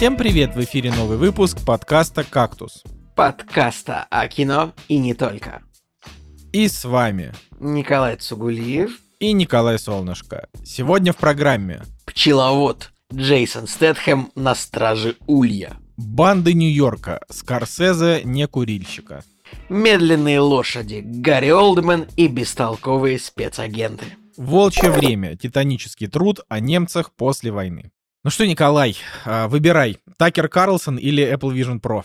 Всем привет! В эфире новый выпуск подкаста «Кактус». Подкаста о кино и не только. И с вами Николай Цугулиев и Николай Солнышко. Сегодня в программе Пчеловод Джейсон Стэтхэм на страже Улья. Банды Нью-Йорка, Скорсезе не курильщика. Медленные лошади, Гарри Олдман и бестолковые спецагенты. Волчье время, титанический труд о немцах после войны. Ну что, Николай, а, выбирай, Такер Карлсон или Apple Vision Pro?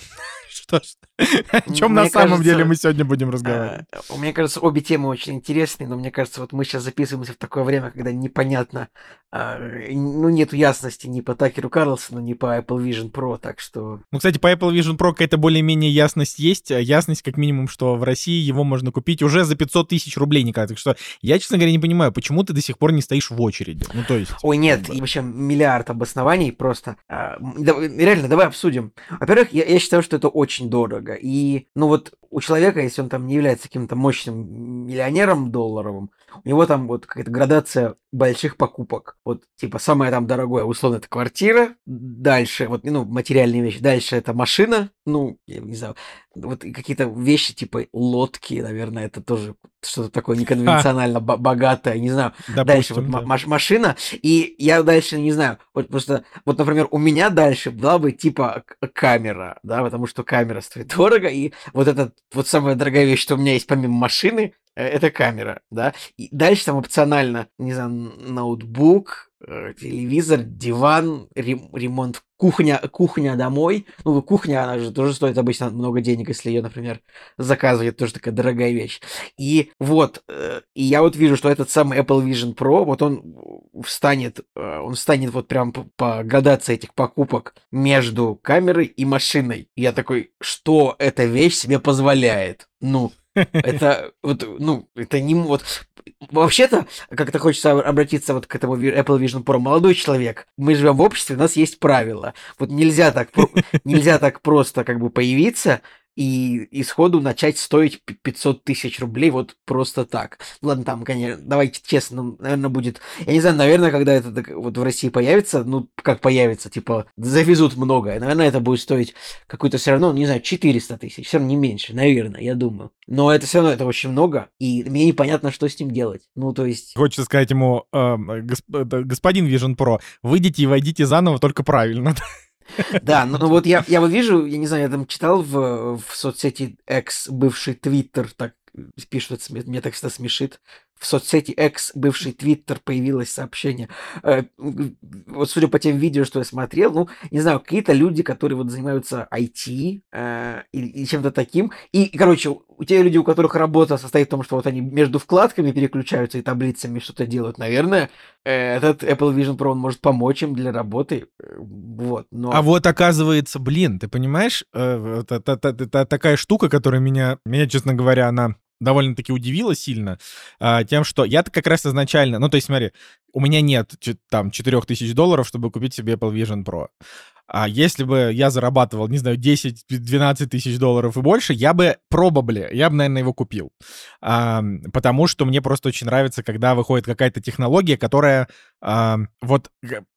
Что о чем на самом деле мы сегодня будем разговаривать? Э, Мне кажется, обе темы очень интересные, но мне кажется, вот мы сейчас записываемся в такое время, когда непонятно, а, ну, нету ясности ни по Такеру Карлсону, ни по Apple Vision Pro, так что... Ну, кстати, по Apple Vision Pro какая-то более-менее ясность есть. а Ясность, как минимум, что в России его можно купить уже за 500 тысяч рублей, Николай. Так что я, честно говоря, не понимаю, почему ты до сих пор не стоишь в очереди. Ну, то есть... Ой, нет, и вообще миллиард обоснований просто. А, реально, давай обсудим. Во-первых, я, я считаю, что это очень дорого. И, ну вот, у человека, если он там не является каким-то мощным миллионером долларовым, у него там вот какая-то градация больших покупок. Вот, типа, самое там дорогое, условно, это квартира, дальше, вот, ну, материальные вещи, дальше это машина, ну, я не знаю, вот какие-то вещи, типа, лодки, наверное, это тоже что-то такое неконвенционально бо- богатое, не знаю, дальше вот допустим, да. маш- машина, и я дальше не знаю, вот просто, вот, например, у меня дальше была бы типа камера, да, потому что камера стоит дорого, и вот это вот самая дорогая вещь, что у меня есть помимо машины, это камера, да, и дальше там опционально, не знаю, ноутбук, э, телевизор, диван, рем- ремонт, кухня, кухня домой, ну, кухня, она же тоже стоит обычно много денег, если ее, например, заказывать, тоже такая дорогая вещь. И вот, э, и я вот вижу, что этот самый Apple Vision Pro, вот он встанет, э, он встанет вот прям по, градации этих покупок между камерой и машиной. И я такой, что эта вещь себе позволяет? Ну, это вот, ну, это не вот. Вообще-то, как-то хочется обратиться вот к этому Apple Vision Pro. Молодой человек, мы живем в обществе, у нас есть правила. Вот нельзя так, нельзя так просто как бы появиться и, и сходу начать стоить пи- 500 тысяч рублей вот просто так. Ну Ладно, там, конечно, давайте честно, наверное, будет... Я не знаю, наверное, когда это вот в России появится, ну, как появится, типа, завезут много, наверное, это будет стоить какую-то все равно, не знаю, 400 тысяч, все равно не меньше, наверное, я думаю. Но это все равно, это очень много, и мне непонятно, что с ним делать. Ну, то есть... Хочется сказать ему, эм, госп- господин Vision Pro, выйдите и войдите заново, только правильно. Да, ну, ну вот я, я вот вижу, я не знаю, я там читал в, в соцсети X, бывший Твиттер, так пишут, меня так всегда смешит. В соцсети X, бывший Твиттер, появилось сообщение. Э, Вот судя по тем видео, что я смотрел, ну, не знаю, какие-то люди, которые вот занимаются IT э, или, или чем-то таким. И, короче, у те люди, у которых работа состоит в том, что вот они между вкладками переключаются и таблицами что-то делают, наверное, э, этот Apple Vision Pro он может помочь им для работы. Э, Вот, но... А вот оказывается, блин, ты понимаешь, это, это- это- это такая штука, которая меня, меня, честно говоря, она довольно-таки удивила сильно а, тем, что я-то как раз изначально, ну, то есть, смотри, у меня нет там 4000 долларов, чтобы купить себе Apple Vision Pro. А если бы я зарабатывал, не знаю, 10-12 тысяч долларов и больше, я бы пробабли, я бы, наверное, его купил. А, потому что мне просто очень нравится, когда выходит какая-то технология, которая а, вот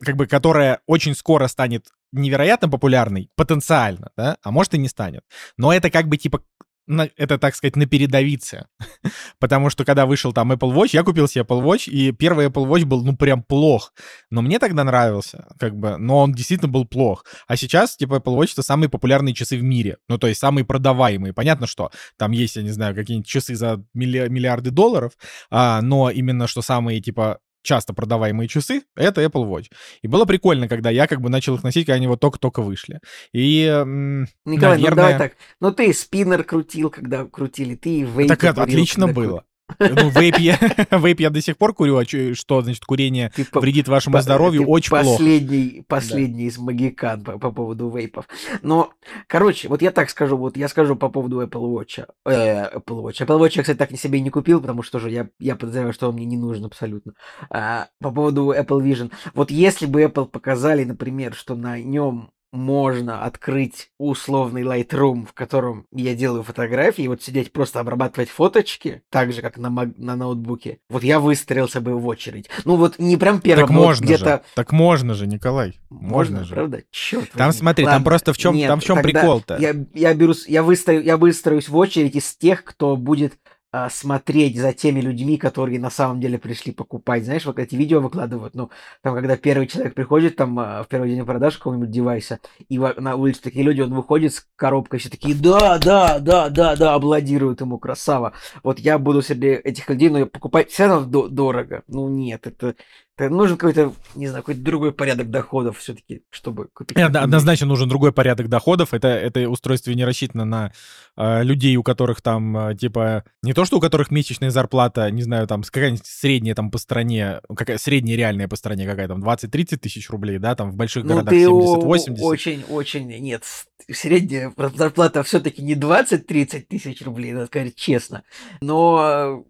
как бы которая очень скоро станет невероятно популярной, потенциально, да, а может и не станет. Но это как бы типа на- это, так сказать, на передовице. Потому что, когда вышел там Apple Watch, я купил себе Apple Watch, и первый Apple Watch был, ну, прям плох. Но мне тогда нравился, как бы, но он действительно был плох. А сейчас, типа, Apple Watch — это самые популярные часы в мире. Ну, то есть самые продаваемые. Понятно, что там есть, я не знаю, какие-нибудь часы за милли- миллиарды долларов, а, но именно что самые, типа, часто продаваемые часы — это Apple Watch. И было прикольно, когда я как бы начал их носить, когда они вот только-только вышли. И, Николай, ну наверное... давай так. Ну ты спиннер крутил, когда крутили, ты и вейп Так это отлично когда было. Ну, вейп я, вейп я до сих пор курю, а что, значит, курение Ты вредит вашему по- здоровью очень плохо. последний, последний из магикан по, по поводу вейпов. Но, короче, вот я так скажу, вот я скажу по поводу Apple Watch. Э, Apple Watch. Apple Watch я, кстати, так себе не купил, потому что же я, я подозреваю, что он мне не нужен абсолютно. А, по поводу Apple Vision. Вот если бы Apple показали, например, что на нем можно открыть условный Lightroom, в котором я делаю фотографии, и вот сидеть просто обрабатывать фоточки, так же, как на, на ноутбуке, вот я выстроился бы в очередь. Ну вот не прям первым, так можно где-то... Же. Так можно же, Николай. Можно, можно же. правда? Черт Там возьми. смотри, Ладно. там просто в чем, Нет, там в чем прикол-то? Я, я, беру, я, выстрою, я выстроюсь в очередь из тех, кто будет а, смотреть за теми людьми, которые на самом деле пришли покупать. Знаешь, вот эти видео выкладывают, ну, там, когда первый человек приходит, там, а, в первый день продаж какого-нибудь девайса, и на улице такие люди, он выходит с коробкой, все такие, да, да, да, да, да, аплодируют ему, красава. Вот я буду среди этих людей, но покупать все равно дорого. Ну, нет, это, нужен какой-то, не знаю, какой-то другой порядок доходов все-таки, чтобы купить. Нет, однозначно нужен другой порядок доходов. Это, это устройство не рассчитано на э, людей, у которых там, э, типа, не то, что у которых месячная зарплата, не знаю, там, какая-нибудь средняя там по стране, какая средняя реальная по стране какая там, 20-30 тысяч рублей, да, там в больших ну, городах 70-80. Очень-очень, нет, средняя зарплата все-таки не 20-30 тысяч рублей, надо сказать честно. Но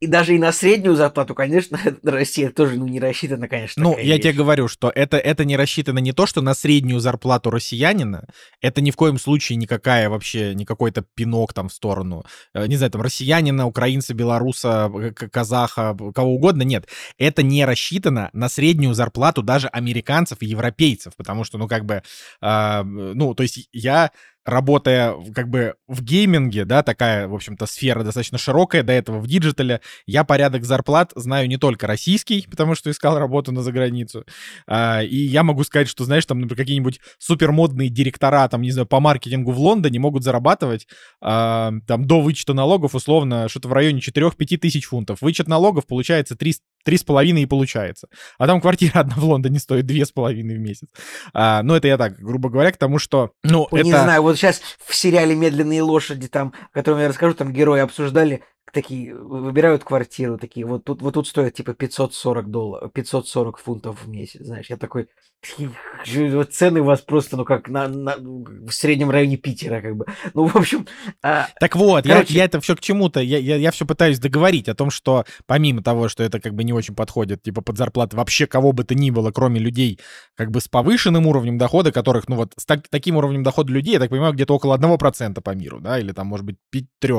и даже и на среднюю зарплату, конечно, Россия тоже ну, не рассчитана, конечно. Ну, я вещь. тебе говорю, что это, это не рассчитано не то, что на среднюю зарплату россиянина, это ни в коем случае никакая вообще, не какой-то пинок там в сторону, э, не знаю, там, россиянина, украинца, белоруса, казаха, кого угодно, нет. Это не рассчитано на среднюю зарплату даже американцев и европейцев, потому что, ну, как бы, э, ну, то есть я работая как бы в гейминге, да, такая, в общем-то, сфера достаточно широкая, до этого в диджитале, я порядок зарплат знаю не только российский, потому что искал работу на заграницу, а, и я могу сказать, что, знаешь, там, например, какие-нибудь супермодные директора, там, не знаю, по маркетингу в Лондоне могут зарабатывать а, там до вычета налогов условно что-то в районе 4-5 тысяч фунтов. Вычет налогов получается 3, три с половиной и получается. А там квартира одна в Лондоне стоит две с половиной в месяц. А, ну, это я так, грубо говоря, к тому, что... Ну, не это... знаю, вот сейчас в сериале «Медленные лошади», там, о котором я расскажу, там герои обсуждали, такие выбирают квартиру, такие, вот тут, вот тут стоит типа 540 долларов, 540 фунтов в месяц, знаешь, я такой, вот цены у вас просто, ну, как на, на, в среднем районе Питера, как бы. Ну, в общем... А, так вот, короче... я, я это все к чему-то, я, я, я все пытаюсь договорить о том, что помимо того, что это как бы не очень подходит, типа, под зарплаты вообще кого бы то ни было, кроме людей как бы с повышенным уровнем дохода, которых, ну, вот с так, таким уровнем дохода людей, я так понимаю, где-то около 1% по миру, да, или там, может быть, 3.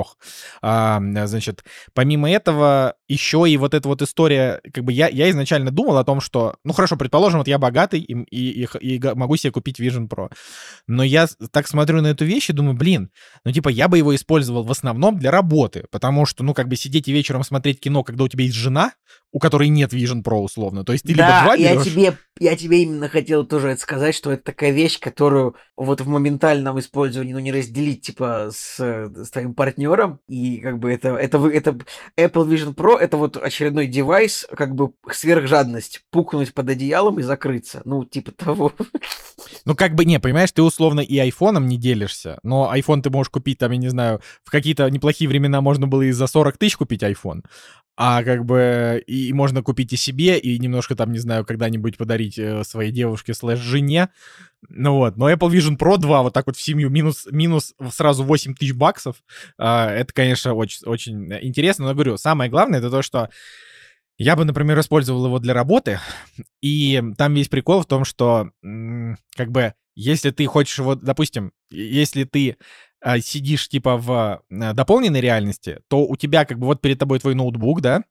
А, значит, помимо этого, еще и вот эта вот история, как бы я, я изначально думал о том, что, ну, хорошо, предположим, вот я богатый, и, и, и могу себе купить Vision Pro. Но я так смотрю на эту вещь и думаю, блин, ну типа я бы его использовал в основном для работы, потому что, ну как бы сидеть и вечером смотреть кино, когда у тебя есть жена, у которой нет Vision Pro условно. То есть ты да, либо два берешь... я тебе, я тебе именно хотел тоже это сказать, что это такая вещь, которую вот в моментальном использовании, ну, не разделить, типа, с, с твоим партнером, и как бы это, это, это Apple Vision Pro, это вот очередной девайс, как бы сверхжадность, пукнуть под одеялом и закрыться, ну, типа того. Ну, как бы, не, понимаешь, ты условно и айфоном не делишься, но iPhone ты можешь купить, там, я не знаю, в какие-то неплохие времена можно было и за 40 тысяч купить iPhone, а как бы и можно купить и себе, и немножко там, не знаю, когда-нибудь подарить э, своей девушке слэш жене. Ну вот, но Apple Vision Pro 2 вот так вот в семью минус, минус сразу 8 тысяч баксов. Э, это, конечно, очень, очень интересно, но говорю, самое главное это то, что я бы, например, использовал его для работы, и там весь прикол в том, что как бы если ты хочешь его, допустим, если ты а, сидишь типа в э, дополненной реальности, то у тебя как бы вот перед тобой твой ноутбук, да,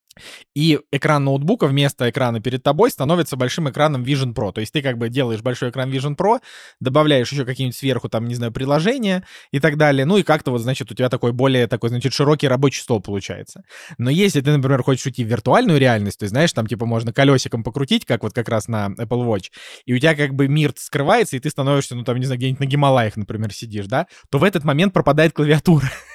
и экран ноутбука вместо экрана перед тобой становится большим экраном Vision Pro. То есть ты как бы делаешь большой экран Vision Pro, добавляешь еще какие-нибудь сверху, там, не знаю, приложения и так далее. Ну и как-то вот, значит, у тебя такой более такой, значит, широкий рабочий стол получается. Но если ты, например, хочешь уйти в виртуальную реальность, то есть, знаешь, там, типа, можно колесиком покрутить, как вот как раз на Apple Watch, и у тебя как бы мир скрывается, и ты становишься, ну, там, не знаю, где-нибудь на Гималаях, например, сидишь, да, то в этот момент пропадает клавиатура.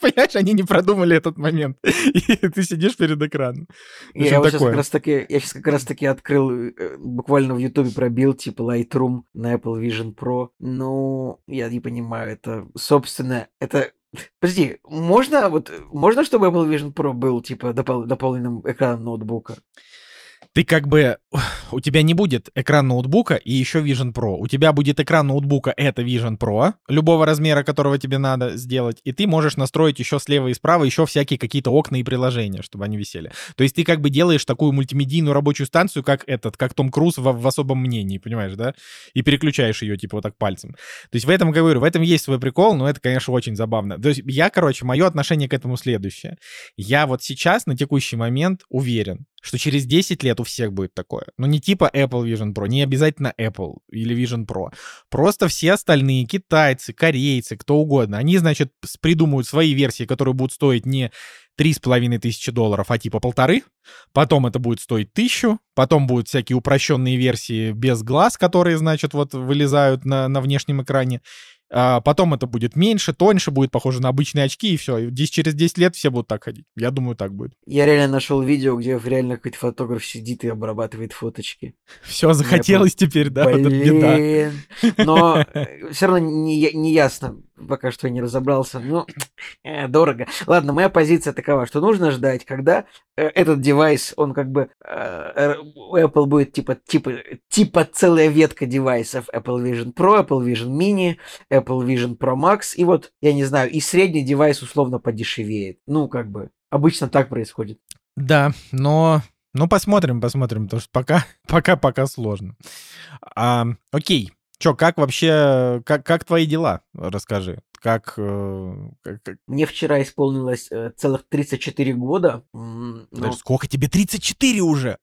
Понимаешь, они не продумали этот момент. И ты сидишь перед экраном. Я, сейчас как раз таки, я сейчас как раз таки открыл, э, буквально в Ютубе пробил, типа, Lightroom на Apple Vision Pro. Ну, я не понимаю, это, собственно, это Подожди, можно вот можно, чтобы Apple Vision Pro был типа допол- дополненным экраном ноутбука? Ты как бы... У тебя не будет экран ноутбука и еще Vision Pro. У тебя будет экран ноутбука, это Vision Pro, любого размера, которого тебе надо сделать, и ты можешь настроить еще слева и справа еще всякие какие-то окна и приложения, чтобы они висели. То есть ты как бы делаешь такую мультимедийную рабочую станцию, как этот, как Том Круз в, в особом мнении, понимаешь, да? И переключаешь ее типа вот так пальцем. То есть в этом, говорю, в этом есть свой прикол, но это, конечно, очень забавно. То есть я, короче, мое отношение к этому следующее. Я вот сейчас на текущий момент уверен, что через 10 лет у всех будет такое. Ну, не типа Apple Vision Pro, не обязательно Apple или Vision Pro. Просто все остальные, китайцы, корейцы, кто угодно, они, значит, придумают свои версии, которые будут стоить не три с половиной тысячи долларов, а типа полторы. Потом это будет стоить тысячу. Потом будут всякие упрощенные версии без глаз, которые, значит, вот вылезают на, на внешнем экране. А потом это будет меньше, тоньше, будет похоже на обычные очки, и все. И через 10 лет все будут так ходить. Я думаю, так будет. Я реально нашел видео, где реально какой-то фотограф сидит и обрабатывает фоточки. Все, захотелось Я теперь, да? Блин. Но э, все равно не, не ясно, пока что не разобрался. Ну, э, дорого. Ладно, моя позиция такова, что нужно ждать, когда э, этот девайс, он как бы... Э, Apple будет типа, типа, типа целая ветка девайсов. Apple Vision Pro, Apple Vision Mini, Apple Vision Pro Max. И вот, я не знаю, и средний девайс условно подешевеет. Ну, как бы, обычно так происходит. Да, но ну, посмотрим, посмотрим, потому что пока, пока, пока сложно. А, окей, Чё, как вообще, как, как твои дела? Расскажи. Как, э, как, как... Мне вчера исполнилось э, целых 34 года. Но... Сколько тебе? 34 уже?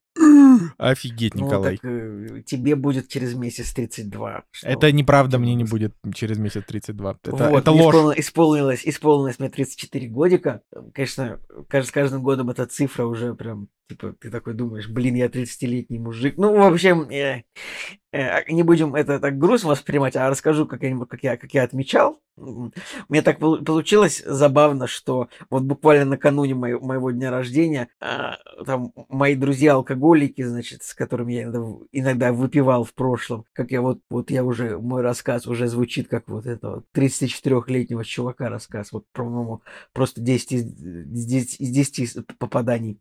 Офигеть, ну, Николай. Ну, так, тебе будет через месяц 32. Что? Это неправда, мне не будет через месяц 32. Это, вот, это ложь. Исполнилось, исполнилось, исполнилось мне 34 годика. Конечно, с каждым годом эта цифра уже прям Типа, ты такой думаешь, блин, я 30-летний мужик. Ну, в общем, э, э, не будем это так грустно воспринимать, а расскажу, как я, как я, как я отмечал. У меня так получилось забавно, что вот буквально накануне моего, моего дня рождения э, там мои друзья-алкоголики, значит, с которыми я иногда, выпивал в прошлом, как я вот, вот я уже, мой рассказ уже звучит как вот этого 34-летнего чувака рассказ, вот, по-моему, просто 10 из 10, из 10 попаданий.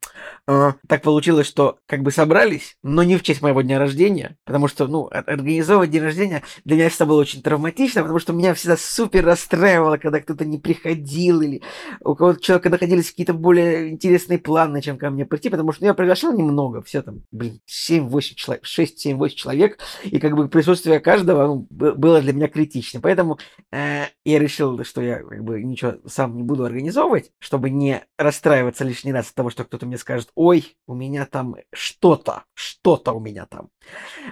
Э, так получилось, что как бы собрались, но не в честь моего дня рождения, потому что, ну, организовывать день рождения для меня всегда было очень травматично, потому что меня всегда супер расстраивало, когда кто-то не приходил, или у кого-то человека находились какие-то более интересные планы, чем ко мне прийти, потому что ну, я приглашал немного, все там, блин, 7-8 человек, 6-7-8 человек, и как бы присутствие каждого ну, было для меня критично. Поэтому э, я решил, что я как бы ничего сам не буду организовывать, чтобы не расстраиваться лишний раз от того, что кто-то мне скажет, ой, у меня там что-то, что-то у меня там.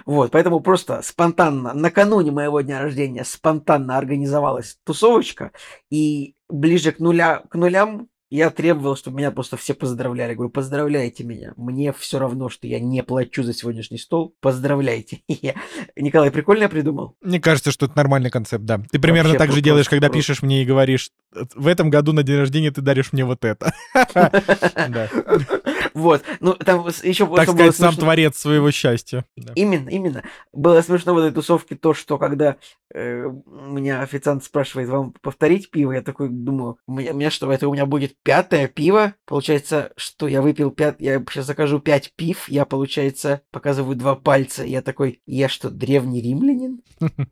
Вот, поэтому просто спонтанно, накануне моего дня рождения спонтанно организовалась тусовочка, и ближе к, нуля, к нулям я требовал, чтобы меня просто все поздравляли. говорю, поздравляйте меня. Мне все равно, что я не плачу за сегодняшний стол. Поздравляйте. Николай, прикольно я придумал? Мне кажется, что это нормальный концепт, да. Ты примерно Вообще, так же делаешь, когда просто. пишешь мне и говоришь, в этом году на день рождения ты даришь мне вот это. Вот. Ну, там еще Так сказать, сам творец своего счастья. Именно, именно. Было смешно в этой тусовке то, что когда э, меня официант спрашивает, вам повторить пиво, я такой думаю, меня, меня что, это у меня будет пятое пиво? Получается, что я выпил пять, я сейчас закажу пять пив, я, получается, показываю два пальца, я такой, я что, древний римлянин?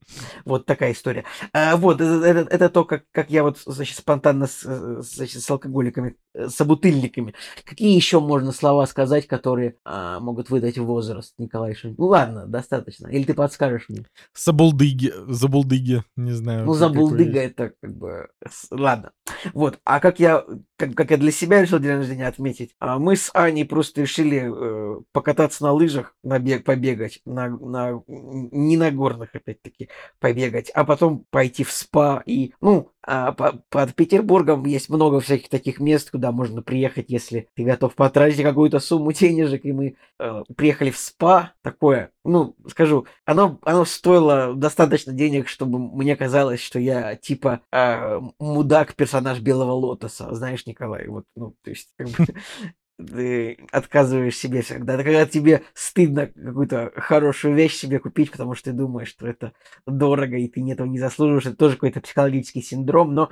Вот такая история. А, вот, это то, как я вот, значит, спонтанно с алкоголиками, э, с собутыльниками. Какие еще можно слова сказать, которые а, могут выдать возраст, Николай Шин. Ну ладно, достаточно. Или ты подскажешь мне? Забулдыги, забулдыги, не знаю. Ну, забулдыга это как бы... Ладно. Вот. А как я, как, как я для себя решил день рождения отметить, а мы с Аней просто решили э, покататься на лыжах, на бег, побегать, на, на, не на горных, опять-таки, побегать, а потом пойти в спа и, ну, а, по, под Петербургом есть много всяких таких мест, куда можно приехать, если ты готов потратить какую-то сумму денежек, и мы э, приехали в СПА, такое, ну, скажу, оно, оно стоило достаточно денег, чтобы мне казалось, что я типа э, мудак персонаж Белого Лотоса, знаешь, Николай, вот, ну, то есть, как бы, ты отказываешь себе всегда. Это когда тебе стыдно какую-то хорошую вещь себе купить, потому что ты думаешь, что это дорого, и ты этого не заслуживаешь. Это тоже какой-то психологический синдром. Но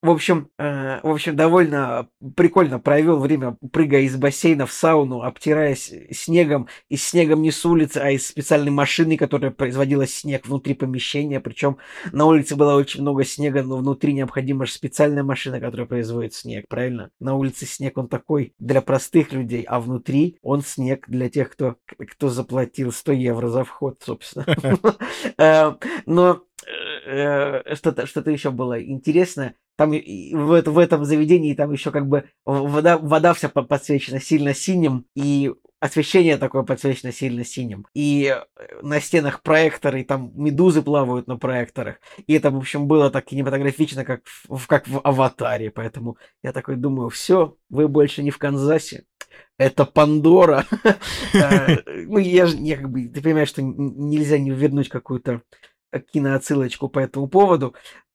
в общем, э, в общем, довольно прикольно провел время, прыгая из бассейна в сауну, обтираясь снегом, и снегом не с улицы, а из специальной машины, которая производила снег внутри помещения. Причем на улице было очень много снега, но внутри необходима же специальная машина, которая производит снег, правильно? На улице снег он такой для простых людей, а внутри он снег для тех, кто, кто заплатил 100 евро за вход, собственно. Э, но э, что-то что еще было интересное. Там в, в этом заведении там еще как бы вода, вода вся подсвечена сильно синим, и освещение такое подсвечено сильно синим. И на стенах проекторы, и там медузы плавают на проекторах. И это, в общем, было так кинематографично, как в, как в «Аватаре». Поэтому я такой думаю, все, вы больше не в Канзасе. Это Пандора. Э, ну, я же, я как бы, ты понимаешь, что нельзя не вернуть какую-то киноотсылочку по этому поводу.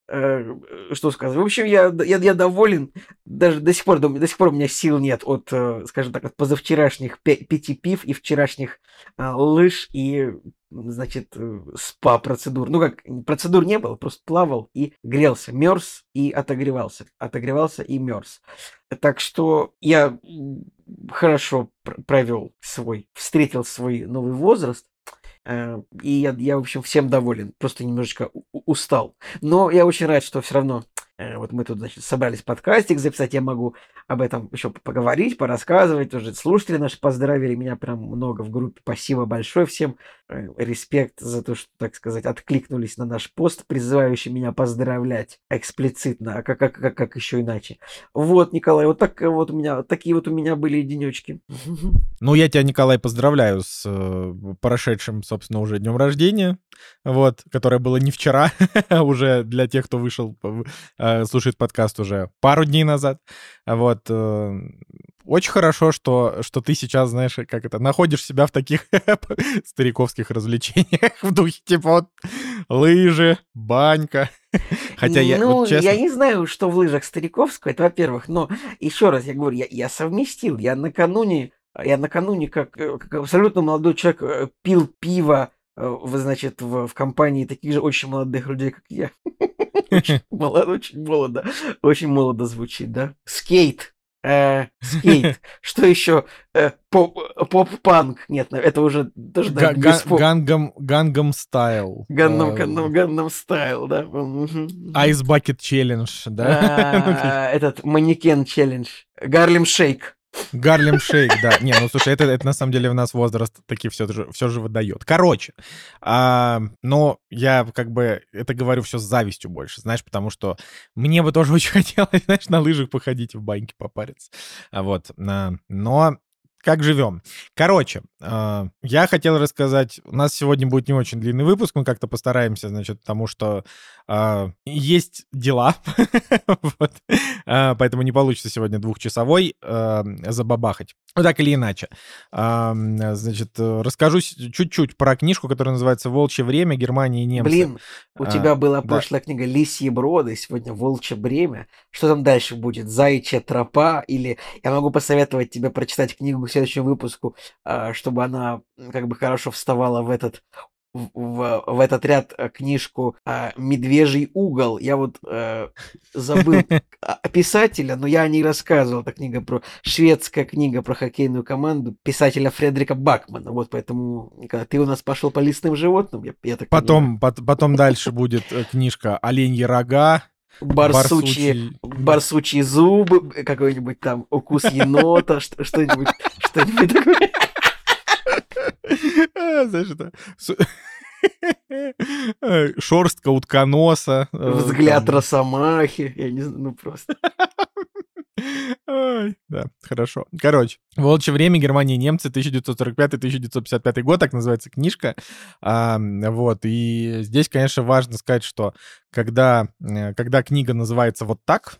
Э, что сказать. В общем, я, я, я доволен. Даже до сих пор, до сих пор у меня сил нет от, э, скажем так, от позавчерашних пяти пив и вчерашних а, лыж и, значит, э, спа-процедур. Ну как, процедур не было, просто плавал и грелся. Мерз и отогревался. Отогревался и мерз. Так что я хорошо провел свой, встретил свой новый возраст. Э, и я, я, в общем, всем доволен. Просто немножечко устал. Но я очень рад, что все равно Э, вот мы тут, значит, собрались подкастик записать, я могу об этом еще поговорить, порассказывать. Тоже слушатели наши поздравили меня прям много в группе. Спасибо большое всем. Э, респект за то, что, так сказать, откликнулись на наш пост, призывающий меня поздравлять эксплицитно, а как, как, как, как еще иначе. Вот, Николай, вот так вот у меня, такие вот у меня были денечки. Ну, я тебя, Николай, поздравляю с э, прошедшим, собственно, уже днем рождения, вот, которое было не вчера, уже для тех, кто вышел Э, слушает подкаст уже пару дней назад. Вот. Э, очень хорошо, что, что ты сейчас, знаешь, как это, находишь себя в таких стариковских развлечениях в духе, типа вот лыжи, банька. Хотя я, ну, вот, честно... я не знаю, что влы жах стариковского, это во-первых, но еще раз я говорю, я, я совместил, я накануне, я накануне как, э, как абсолютно молодой человек пил пиво, вы, значит, в, в компании таких же очень молодых людей, как я. Очень молодо, очень молодо. Очень молодо звучит, да? Скейт. Э, скейт. Что еще? Э, поп-панк. Нет, это уже даже Гангам Гангам стайл. Гангам Гангам стайл, да. Айс Бакет челлендж, да? Этот манекен челлендж. Гарлем шейк. Гарлем Шейк, да. Не, ну слушай, это, это на самом деле у нас возраст таки все же, все же выдает. Короче, а, но я как бы это говорю все с завистью больше, знаешь, потому что мне бы тоже очень хотелось, знаешь, на лыжах походить, в баньке попариться. А вот, а, но как живем. Короче, э, я хотел рассказать, у нас сегодня будет не очень длинный выпуск, мы как-то постараемся, значит, потому что э, есть дела, э, поэтому не получится сегодня двухчасовой забабахать. Ну, так или иначе. Значит, расскажу чуть-чуть про книжку, которая называется «Волчье время. Германия и немцы». Блин, у тебя была прошлая книга «Лисьи броды», сегодня «Волчье бремя». Что там дальше будет? «Заячья тропа» или я могу посоветовать тебе прочитать книгу следующему выпуску, а, чтобы она как бы хорошо вставала в этот в, в этот ряд книжку а, «Медвежий угол». Я вот э, забыл писателя, но я о ней рассказывал. Это книга про... Шведская книга про хоккейную команду писателя Фредерика Бакмана. Вот поэтому, когда ты у нас пошел по лесным животным, я, я так Потом, потом дальше будет э, книжка «Оленьи рога», барсучьи, барсучьи зубы, какой-нибудь там укус енота, что-нибудь, что-нибудь такое. А, знаешь, это... Шорстка утконоса. Э, Взгляд там... росомахи. Я не знаю, ну просто. Ой, да, хорошо. Короче, «Волчье время. Германия и немцы. 1945-1955 год», так называется книжка. А, вот, и здесь, конечно, важно сказать, что когда, э, когда книга называется вот так,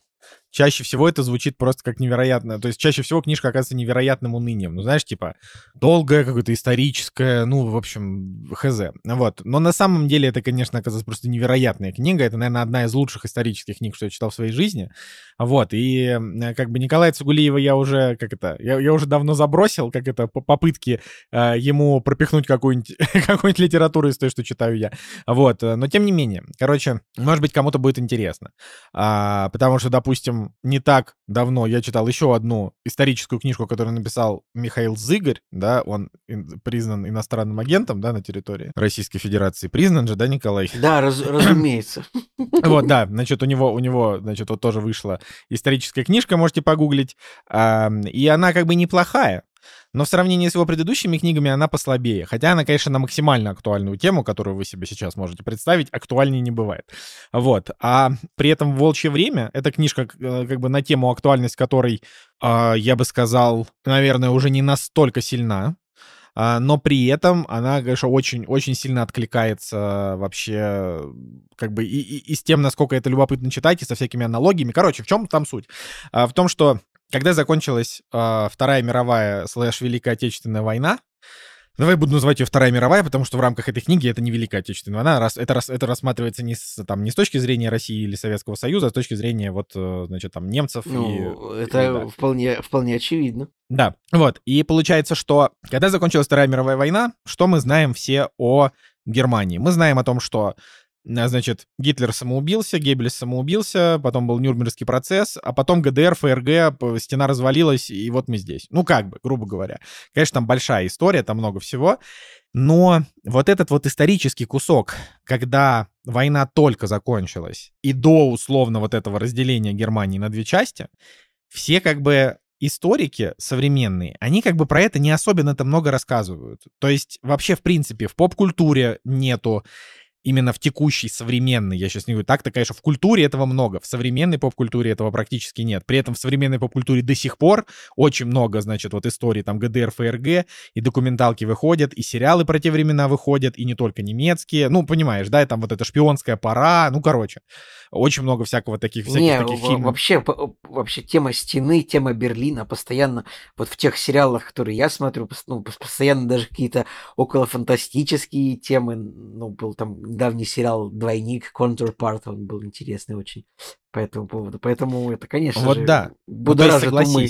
чаще всего это звучит просто как невероятно. То есть чаще всего книжка оказывается невероятным унынием. Ну, знаешь, типа, долгая, какое-то историческое, ну, в общем, хз. Вот. Но на самом деле это, конечно, оказалась просто невероятная книга. Это, наверное, одна из лучших исторических книг, что я читал в своей жизни. Вот. И как бы Николая Цугулиева я уже, как это, я, я уже давно забросил, как это, по попытки э, ему пропихнуть какую-нибудь какую литературу из той, что читаю я. Вот. Но тем не менее, короче, может быть, кому-то будет интересно. А, потому что, допустим, не так давно я читал еще одну историческую книжку, которую написал Михаил Зыгорь, да, он признан иностранным агентом, да, на территории Российской Федерации. Признан же, да, Николай? Да, раз, разумеется. Вот, да, значит, у него, у него, значит, вот тоже вышла историческая книжка, можете погуглить, и она как бы неплохая, но в сравнении с его предыдущими книгами она послабее. Хотя она, конечно, на максимально актуальную тему, которую вы себе сейчас можете представить, актуальнее не бывает. Вот. А при этом «Волчье время» — это книжка э, как бы на тему, актуальность которой, а, я бы сказал, наверное, уже не настолько сильна. А, но при этом она, конечно, очень-очень сильно откликается вообще как бы и, и, и с тем, насколько это любопытно читать, и со всякими аналогиями. Короче, в чем там суть? В том, что когда закончилась э, Вторая мировая слэш Великая Отечественная война, Давай буду называть ее Вторая мировая, потому что в рамках этой книги это не Великая Отечественная война. Раз, это, это рассматривается не с, там, не с точки зрения России или Советского Союза, а с точки зрения вот, э, значит, там, немцев. Ну, и, это и, да. вполне, вполне очевидно. Да, вот. И получается, что когда закончилась Вторая мировая война, что мы знаем все о Германии? Мы знаем о том, что а, значит, Гитлер самоубился, Геббельс самоубился, потом был Нюрнбергский процесс, а потом ГДР, ФРГ, стена развалилась, и вот мы здесь. Ну, как бы, грубо говоря. Конечно, там большая история, там много всего, но вот этот вот исторический кусок, когда война только закончилась, и до условно вот этого разделения Германии на две части, все как бы историки современные, они как бы про это не особенно-то много рассказывают. То есть вообще, в принципе, в поп-культуре нету именно в текущей, современной, я сейчас не говорю, так-то, конечно, в культуре этого много, в современной поп-культуре этого практически нет. При этом в современной поп-культуре до сих пор очень много, значит, вот историй там ГДР, ФРГ, и документалки выходят, и сериалы про те времена выходят, и не только немецкие, ну, понимаешь, да, и там вот эта шпионская пора, ну, короче, очень много всякого таких, всяких не, таких фильмов. Вообще, вообще тема стены, тема Берлина постоянно, вот в тех сериалах, которые я смотрю, ну, постоянно даже какие-то околофантастические темы, ну, был там давний сериал «Двойник», «Counterpart», он был интересный очень по этому поводу. Поэтому это, конечно вот же, да. будоражит вот, умы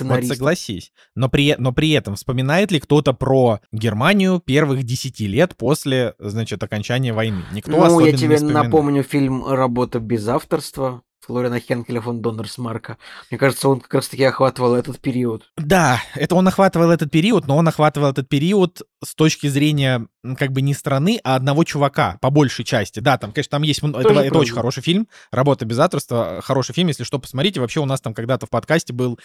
Вот согласись. Но при, но при этом вспоминает ли кто-то про Германию первых десяти лет после, значит, окончания войны? Никто ну, я тебе напомню фильм «Работа без авторства», Флориана Хенкеля фон Доннерсмарка. Мне кажется, он как раз-таки охватывал этот период. Да, это он охватывал этот период, но он охватывал этот период с точки зрения как бы не страны, а одного чувака, по большей части. Да, там, конечно, там есть... Это, это очень хороший фильм. «Работа без авторства». Хороший фильм, если что, посмотрите. Вообще у нас там когда-то в подкасте был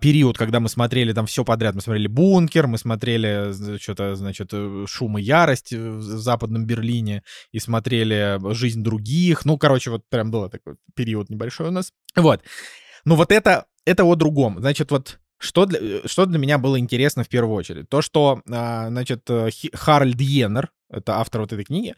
период, когда мы смотрели там все подряд. Мы смотрели «Бункер», мы смотрели что-то, значит, э, «Шум и ярость» в Западном Берлине и смотрели «Жизнь других». Ну, короче, вот прям был такой период небольшой у нас. Вот. Ну, вот это, это о другом. Значит, вот что для, э, что для меня было интересно в первую очередь? То, что, а, значит, э, Харальд Йеннер, это автор вот этой книги,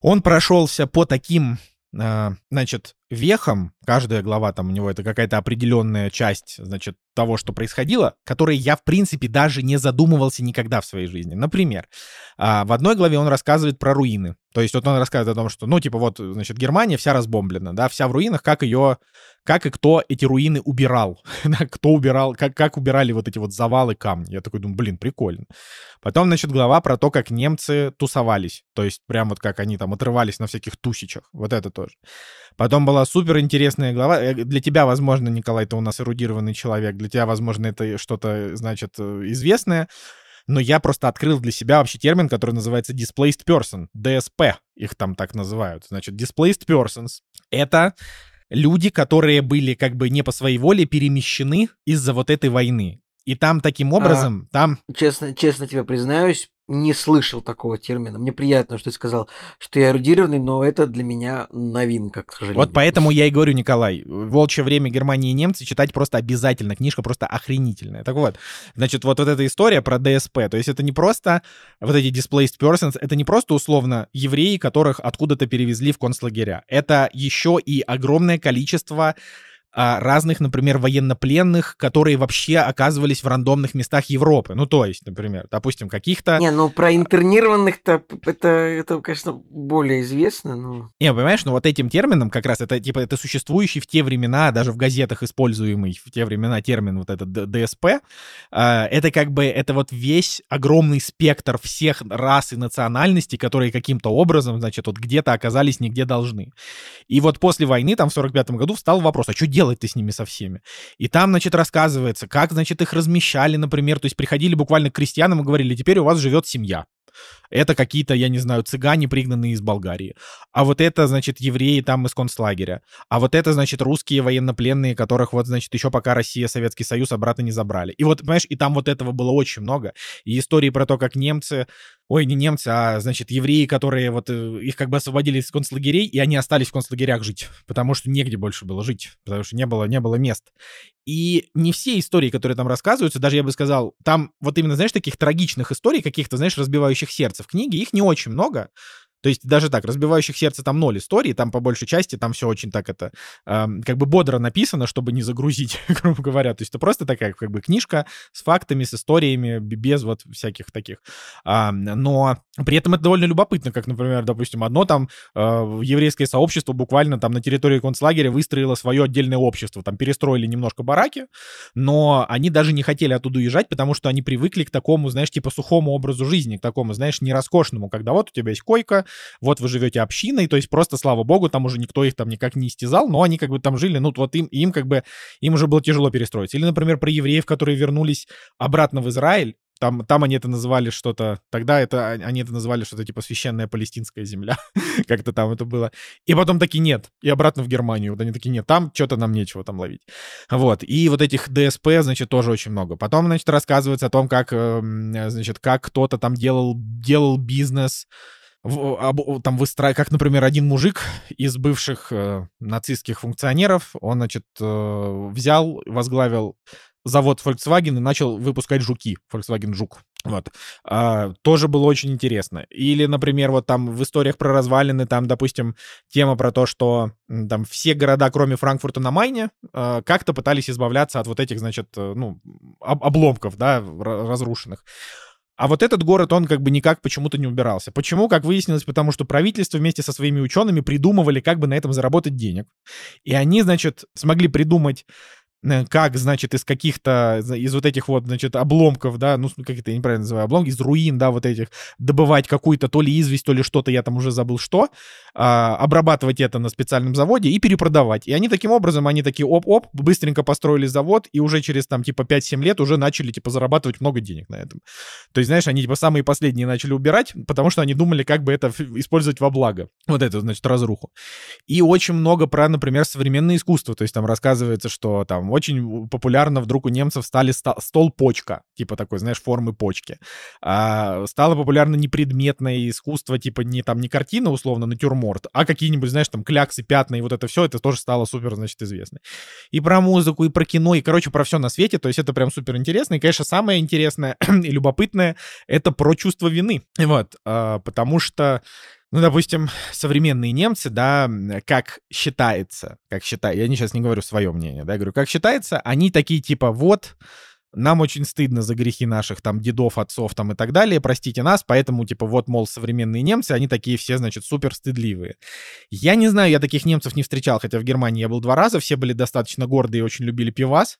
он прошелся по таким а, значит, вехом, каждая глава там у него это какая-то определенная часть, значит, того, что происходило, которой я, в принципе, даже не задумывался никогда в своей жизни. Например, а, в одной главе он рассказывает про руины. То есть вот он рассказывает о том, что, ну, типа, вот, значит, Германия вся разбомблена, да, вся в руинах, как ее, как и кто эти руины убирал, кто убирал, как, как убирали вот эти вот завалы камни. Я такой думаю, блин, прикольно. Потом, значит, глава про то, как немцы тусовались, то есть прям вот как они там отрывались на всяких тусичах, вот это тоже. Потом была супер интересная глава. Э, для тебя, возможно, Николай, ты у нас эрудированный человек. Для тебя, возможно, это что-то, значит, э, известное. Но я просто открыл для себя вообще термин, который называется displaced person, DSP, их там так называют. Значит, displaced persons — это люди, которые были как бы не по своей воле перемещены из-за вот этой войны. И там таким образом, а, там... Честно, честно тебе признаюсь, не слышал такого термина. Мне приятно, что ты сказал, что я эрудированный, но это для меня новинка, к сожалению. Вот поэтому я и говорю, Николай, «Волчье время Германии и немцы» читать просто обязательно. Книжка просто охренительная. Так вот, значит, вот, вот эта история про ДСП, то есть это не просто вот эти displaced persons, это не просто условно евреи, которых откуда-то перевезли в концлагеря. Это еще и огромное количество разных, например, военнопленных, которые вообще оказывались в рандомных местах Европы. Ну, то есть, например, допустим, каких-то... Не, ну про интернированных-то это, это, конечно, более известно, но... Не, понимаешь, ну вот этим термином как раз, это типа, это существующий в те времена, даже в газетах используемый в те времена термин вот этот ДСП, а, это как бы, это вот весь огромный спектр всех рас и национальностей, которые каким-то образом, значит, вот где-то оказались нигде должны. И вот после войны, там, в 45 году, встал вопрос, а что делать-то с ними со всеми? И там, значит, рассказывается, как, значит, их размещали, например, то есть приходили буквально к крестьянам и говорили, теперь у вас живет семья. Это какие-то, я не знаю, цыгане, пригнанные из Болгарии. А вот это, значит, евреи там из концлагеря. А вот это, значит, русские военнопленные, которых вот, значит, еще пока Россия, Советский Союз обратно не забрали. И вот, понимаешь, и там вот этого было очень много. И истории про то, как немцы ой, не немцы, а, значит, евреи, которые вот э, их как бы освободили из концлагерей, и они остались в концлагерях жить, потому что негде больше было жить, потому что не было, не было мест. И не все истории, которые там рассказываются, даже я бы сказал, там вот именно, знаешь, таких трагичных историй, каких-то, знаешь, разбивающих сердце в книге, их не очень много, то есть даже так, разбивающих сердце там ноль историй, там по большей части там все очень так это, э, как бы бодро написано, чтобы не загрузить, грубо говоря. То есть это просто такая как бы книжка с фактами, с историями, без вот всяких таких. А, но при этом это довольно любопытно, как, например, допустим, одно там э, еврейское сообщество буквально там на территории концлагеря выстроило свое отдельное общество, там перестроили немножко бараки, но они даже не хотели оттуда уезжать, потому что они привыкли к такому, знаешь, типа сухому образу жизни, к такому, знаешь, не роскошному, когда вот у тебя есть койка, вот вы живете общиной, то есть просто, слава богу, там уже никто их там никак не истязал, но они как бы там жили, ну вот им, им как бы, им уже было тяжело перестроиться. Или, например, про евреев, которые вернулись обратно в Израиль, там, там они это называли что-то... Тогда это, они это называли что-то типа священная палестинская земля. Как-то там это было. И потом таки нет. И обратно в Германию. Вот они такие, нет, там что-то нам нечего там ловить. Вот. И вот этих ДСП, значит, тоже очень много. Потом, значит, рассказывается о том, как, эм, значит, как кто-то там делал, делал бизнес там выстраивать, как, например, один мужик из бывших э, нацистских функционеров, он, значит, э, взял, возглавил завод Volkswagen и начал выпускать жуки, Volkswagen Жук. Вот. А, тоже было очень интересно. Или, например, вот там в историях про развалины, там, допустим, тема про то, что там все города, кроме Франкфурта на Майне, а, как-то пытались избавляться от вот этих, значит, э, ну, обломков, да, разрушенных. А вот этот город, он как бы никак почему-то не убирался. Почему? Как выяснилось, потому что правительство вместе со своими учеными придумывали, как бы на этом заработать денег. И они, значит, смогли придумать как, значит, из каких-то, из вот этих вот, значит, обломков, да, ну, как это, я неправильно называю, обломки, из руин, да, вот этих, добывать какую-то то ли известь, то ли что-то, я там уже забыл что, а, обрабатывать это на специальном заводе и перепродавать. И они таким образом, они такие оп-оп, быстренько построили завод, и уже через там, типа, 5-7 лет уже начали, типа, зарабатывать много денег на этом. То есть, знаешь, они, типа, самые последние начали убирать, потому что они думали, как бы это использовать во благо. Вот это, значит, разруху. И очень много про, например, современное искусство, то есть там рассказывается, что там очень популярно вдруг у немцев стали стол-почка, типа такой, знаешь, формы почки. А, стало популярно непредметное искусство, типа не там не картина, условно, натюрморт, а какие-нибудь, знаешь, там кляксы, пятна и вот это все, это тоже стало супер, значит, известно. И про музыку, и про кино, и, короче, про все на свете, то есть это прям супер интересно. И, конечно, самое интересное и любопытное — это про чувство вины. Вот, а, потому что ну, допустим, современные немцы, да, как считается, как считаю, я не сейчас не говорю свое мнение, да, я говорю, как считается, они такие типа, вот, нам очень стыдно за грехи наших там дедов, отцов там и так далее, простите нас, поэтому, типа, вот, мол, современные немцы, они такие все, значит, супер стыдливые. Я не знаю, я таких немцев не встречал, хотя в Германии я был два раза, все были достаточно гордые и очень любили пивас.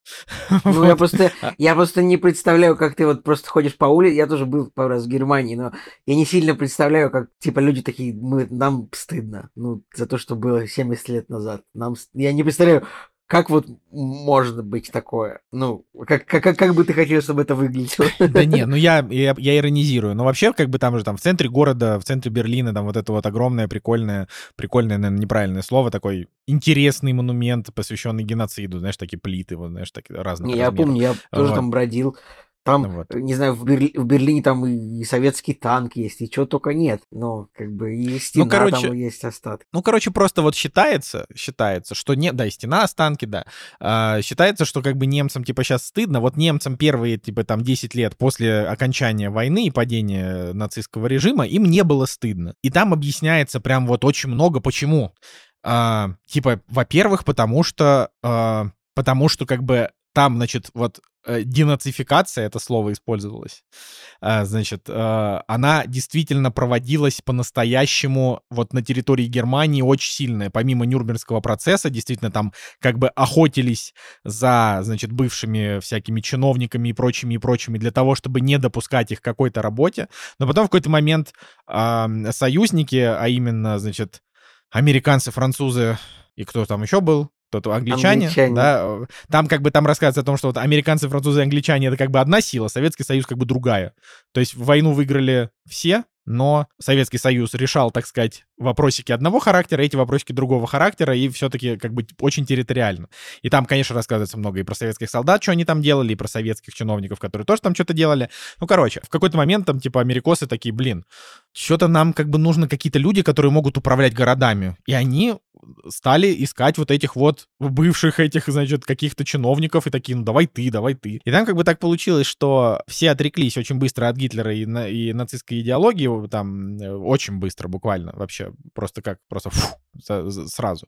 Ну, я просто, я просто не представляю, как ты вот просто ходишь по улице, я тоже был пару раз в Германии, но я не сильно представляю, как, типа, люди такие, мы, нам стыдно, ну, за то, что было 70 лет назад. Нам, я не представляю, как вот может быть такое? Ну, как, как, как бы ты хотел, чтобы это выглядело? Да не, ну я, я, я иронизирую. Но вообще, как бы там же там в центре города, в центре Берлина, там вот это вот огромное, прикольное, прикольное, наверное, неправильное слово, такой интересный монумент, посвященный геноциду, знаешь, такие плиты, вот, знаешь, такие разные. Не, я помню, я тоже вот. там бродил. Там, ну, вот. не знаю, в, Берли... в Берлине там и, и советский танк есть, и чего только нет. Но как бы и стена ну, короче, там есть остатки. Ну, короче, просто вот считается, считается, что нет, да, и стена останки, да. А, считается, что как бы немцам типа сейчас стыдно. Вот немцам первые типа там 10 лет после окончания войны и падения нацистского режима им не было стыдно. И там объясняется прям вот очень много почему. А, типа, во-первых, потому что, а, потому что как бы там, значит, вот э, денацификация, это слово использовалось, а, значит, а, она действительно проводилась по-настоящему вот на территории Германии очень сильная. Помимо Нюрнбергского процесса, действительно там как бы охотились за, значит, бывшими всякими чиновниками и прочими и прочими для того, чтобы не допускать их к какой-то работе. Но потом в какой-то момент союзники, а именно, значит, американцы, французы и кто там еще был, кто-то англичане, англичане, да, там как бы там рассказывается о том, что вот американцы, французы и англичане это как бы одна сила, Советский Союз как бы другая. То есть войну выиграли все, но Советский Союз решал, так сказать, вопросики одного характера, эти вопросики другого характера, и все-таки как бы очень территориально. И там, конечно, рассказывается много и про советских солдат, что они там делали, и про советских чиновников, которые тоже там что-то делали. Ну, короче, в какой-то момент там, типа, америкосы такие, блин, что-то нам как бы нужны какие-то люди, которые могут управлять городами. И они стали искать вот этих вот бывших этих, значит, каких-то чиновников и такие, ну давай ты, давай ты. И там как бы так получилось, что все отреклись очень быстро от Гитлера и, на, и нацистской идеологии, там э, очень быстро буквально вообще, просто как, просто фу, сразу.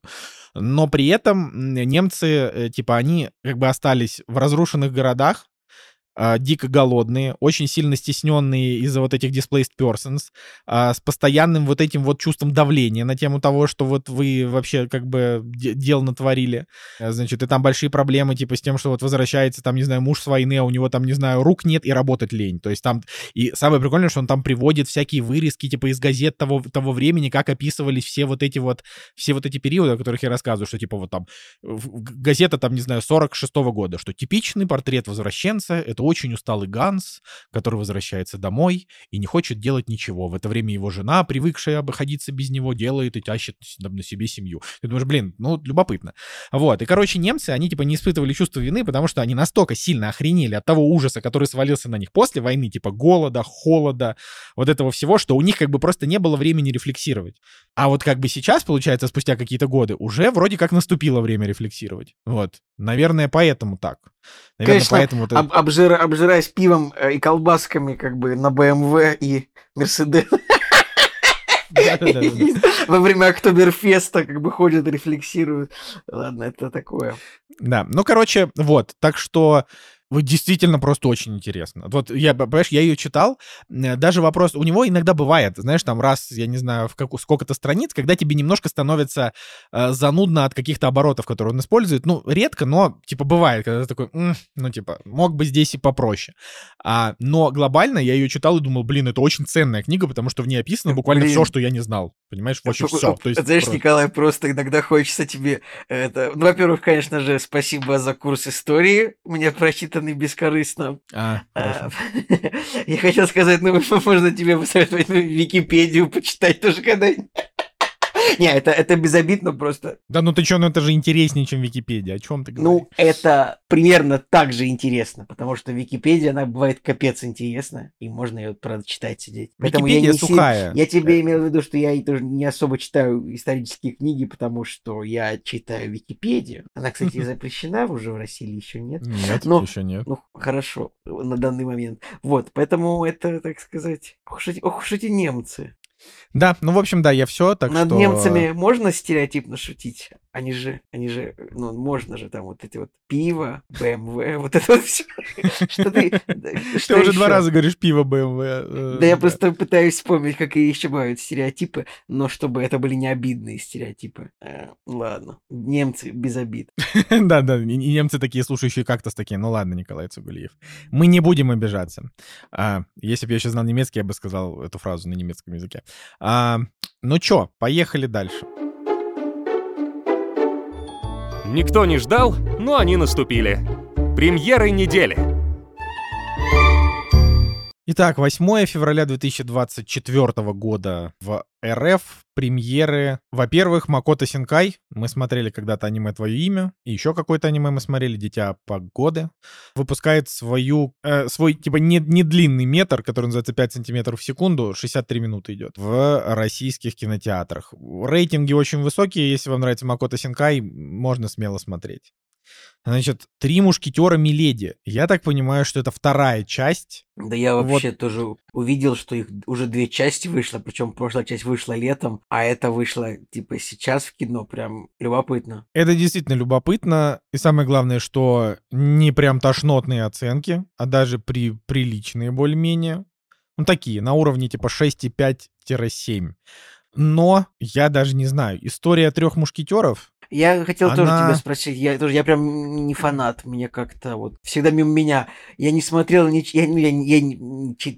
Но при этом немцы, э, типа, они как бы остались в разрушенных городах, а, дико голодные, очень сильно стесненные из-за вот этих displaced persons, а, с постоянным вот этим вот чувством давления на тему того, что вот вы вообще как бы дел натворили. А, значит, и там большие проблемы типа с тем, что вот возвращается там, не знаю, муж с войны, а у него там, не знаю, рук нет и работать лень. То есть там... И самое прикольное, что он там приводит всякие вырезки типа из газет того, того времени, как описывались все вот эти вот, все вот эти периоды, о которых я рассказываю, что типа вот там газета там, не знаю, 46 -го года, что типичный портрет возвращенца — это это очень усталый Ганс, который возвращается домой и не хочет делать ничего. В это время его жена, привыкшая обходиться без него, делает и тащит на себе семью. Ты думаешь, блин, ну, любопытно. Вот, и, короче, немцы, они, типа, не испытывали чувство вины, потому что они настолько сильно охренели от того ужаса, который свалился на них после войны, типа, голода, холода, вот этого всего, что у них, как бы, просто не было времени рефлексировать. А вот, как бы, сейчас, получается, спустя какие-то годы, уже вроде как наступило время рефлексировать. Вот. Наверное, поэтому так. Наверное, Конечно, поэтому ты... об, обжира, обжираясь пивом э, и колбасками как бы на БМВ и Мерседес. Во время Октоберфеста как бы ходят, рефлексируют. Ладно, это такое. Да, ну, короче, вот. Так что вот действительно просто очень интересно. Вот я, понимаешь, я ее читал, даже вопрос, у него иногда бывает, знаешь, там раз, я не знаю, в как, сколько-то страниц, когда тебе немножко становится э, занудно от каких-то оборотов, которые он использует, ну, редко, но, типа, бывает, когда ты такой, М", ну, типа, мог бы здесь и попроще. А, но глобально я ее читал и думал, блин, это очень ценная книга, потому что в ней описано буквально блин. все, что я не знал, понимаешь, вообще все. То есть, Знаешь, просто... Николай, просто иногда хочется тебе, это, ну, во-первых, конечно же, спасибо за курс истории, мне прочитанный бескорыстно. А, а Я хотел сказать, ну, можно тебе посоветовать Википедию почитать тоже когда-нибудь. Не, это, это безобидно просто. Да ну ты что, ну это же интереснее, чем Википедия. О чем ты говоришь? Ну, это примерно так же интересно, потому что Википедия, она бывает капец интересна, и можно ее, правда, читать сидеть. Поэтому Википедия я сухая. Си... Я тебе имел в виду, что я тоже не особо читаю исторические книги, потому что я читаю Википедию. Она, кстати, запрещена уже в России еще нет? Нет, Но, еще нет. Ну, хорошо, на данный момент. Вот, поэтому это, так сказать, ох уж эти, ох уж эти немцы. Да, ну, в общем, да, я все, так Над что... немцами можно стереотипно шутить? Они же, они же, ну, можно же там вот эти вот пиво, БМВ, вот это вот все. Что ты... Ты уже два раза говоришь пиво, БМВ. Э, да я просто пытаюсь вспомнить, какие еще бывают стереотипы, но чтобы это были не обидные стереотипы. Э, ладно, немцы без обид. Да, да, и немцы такие, слушающие как-то такие, ну ладно, Николай Цугулиев. Мы не будем обижаться. А, если бы я еще знал немецкий, я бы сказал эту фразу на немецком языке. А, ну чё, поехали дальше. Никто не ждал, но они наступили. Премьеры недели. Итак, 8 февраля 2024 года в РФ премьеры. Во-первых, Макото Синкай. Мы смотрели когда-то аниме «Твое имя». И еще какое-то аниме мы смотрели «Дитя погоды». Выпускает свою, э, свой, типа, не, не длинный метр, который называется 5 сантиметров в секунду. 63 минуты идет в российских кинотеатрах. Рейтинги очень высокие. Если вам нравится Макото Синкай, можно смело смотреть. Значит, «Три мушкетера Миледи». Я так понимаю, что это вторая часть. Да я вообще вот. тоже увидел, что их уже две части вышло, причем прошлая часть вышла летом, а это вышло типа сейчас в кино, прям любопытно. Это действительно любопытно, и самое главное, что не прям тошнотные оценки, а даже при приличные более-менее. Ну, такие, на уровне типа 6,5-7. Но я даже не знаю, история трех мушкетеров я хотел Она... тоже тебя спросить, я тоже, я прям не фанат, мне как-то вот всегда мимо меня. Я не смотрел, не, я, ну, я, я не,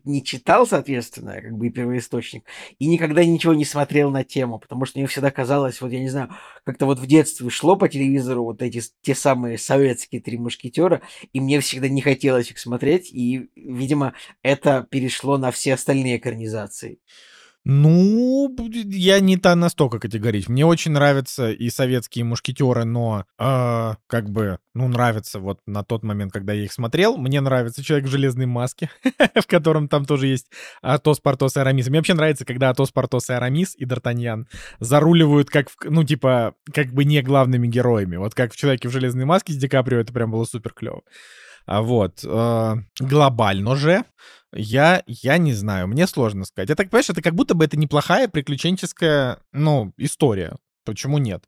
не читал, соответственно, как бы первоисточник, и никогда ничего не смотрел на тему, потому что мне всегда казалось, вот я не знаю, как-то вот в детстве шло по телевизору вот эти те самые советские три мушкетера, и мне всегда не хотелось их смотреть, и, видимо, это перешло на все остальные экранизации. Ну, я не та настолько категоричен. Мне очень нравятся и советские мушкетеры, но э, как бы, ну, нравится вот на тот момент, когда я их смотрел. Мне нравится Человек в железной маске, в котором там тоже есть Атос, Портос и Арамис. Мне вообще нравится, когда Атос, Портос и Арамис и Д'Артаньян заруливают как, в, ну, типа, как бы не главными героями. Вот как в Человеке в железной маске с Ди Каприо это прям было супер клево. А вот, э, глобально же я, я не знаю, мне сложно сказать. Я так понимаю, что это как будто бы это неплохая приключенческая, ну, история. Почему нет?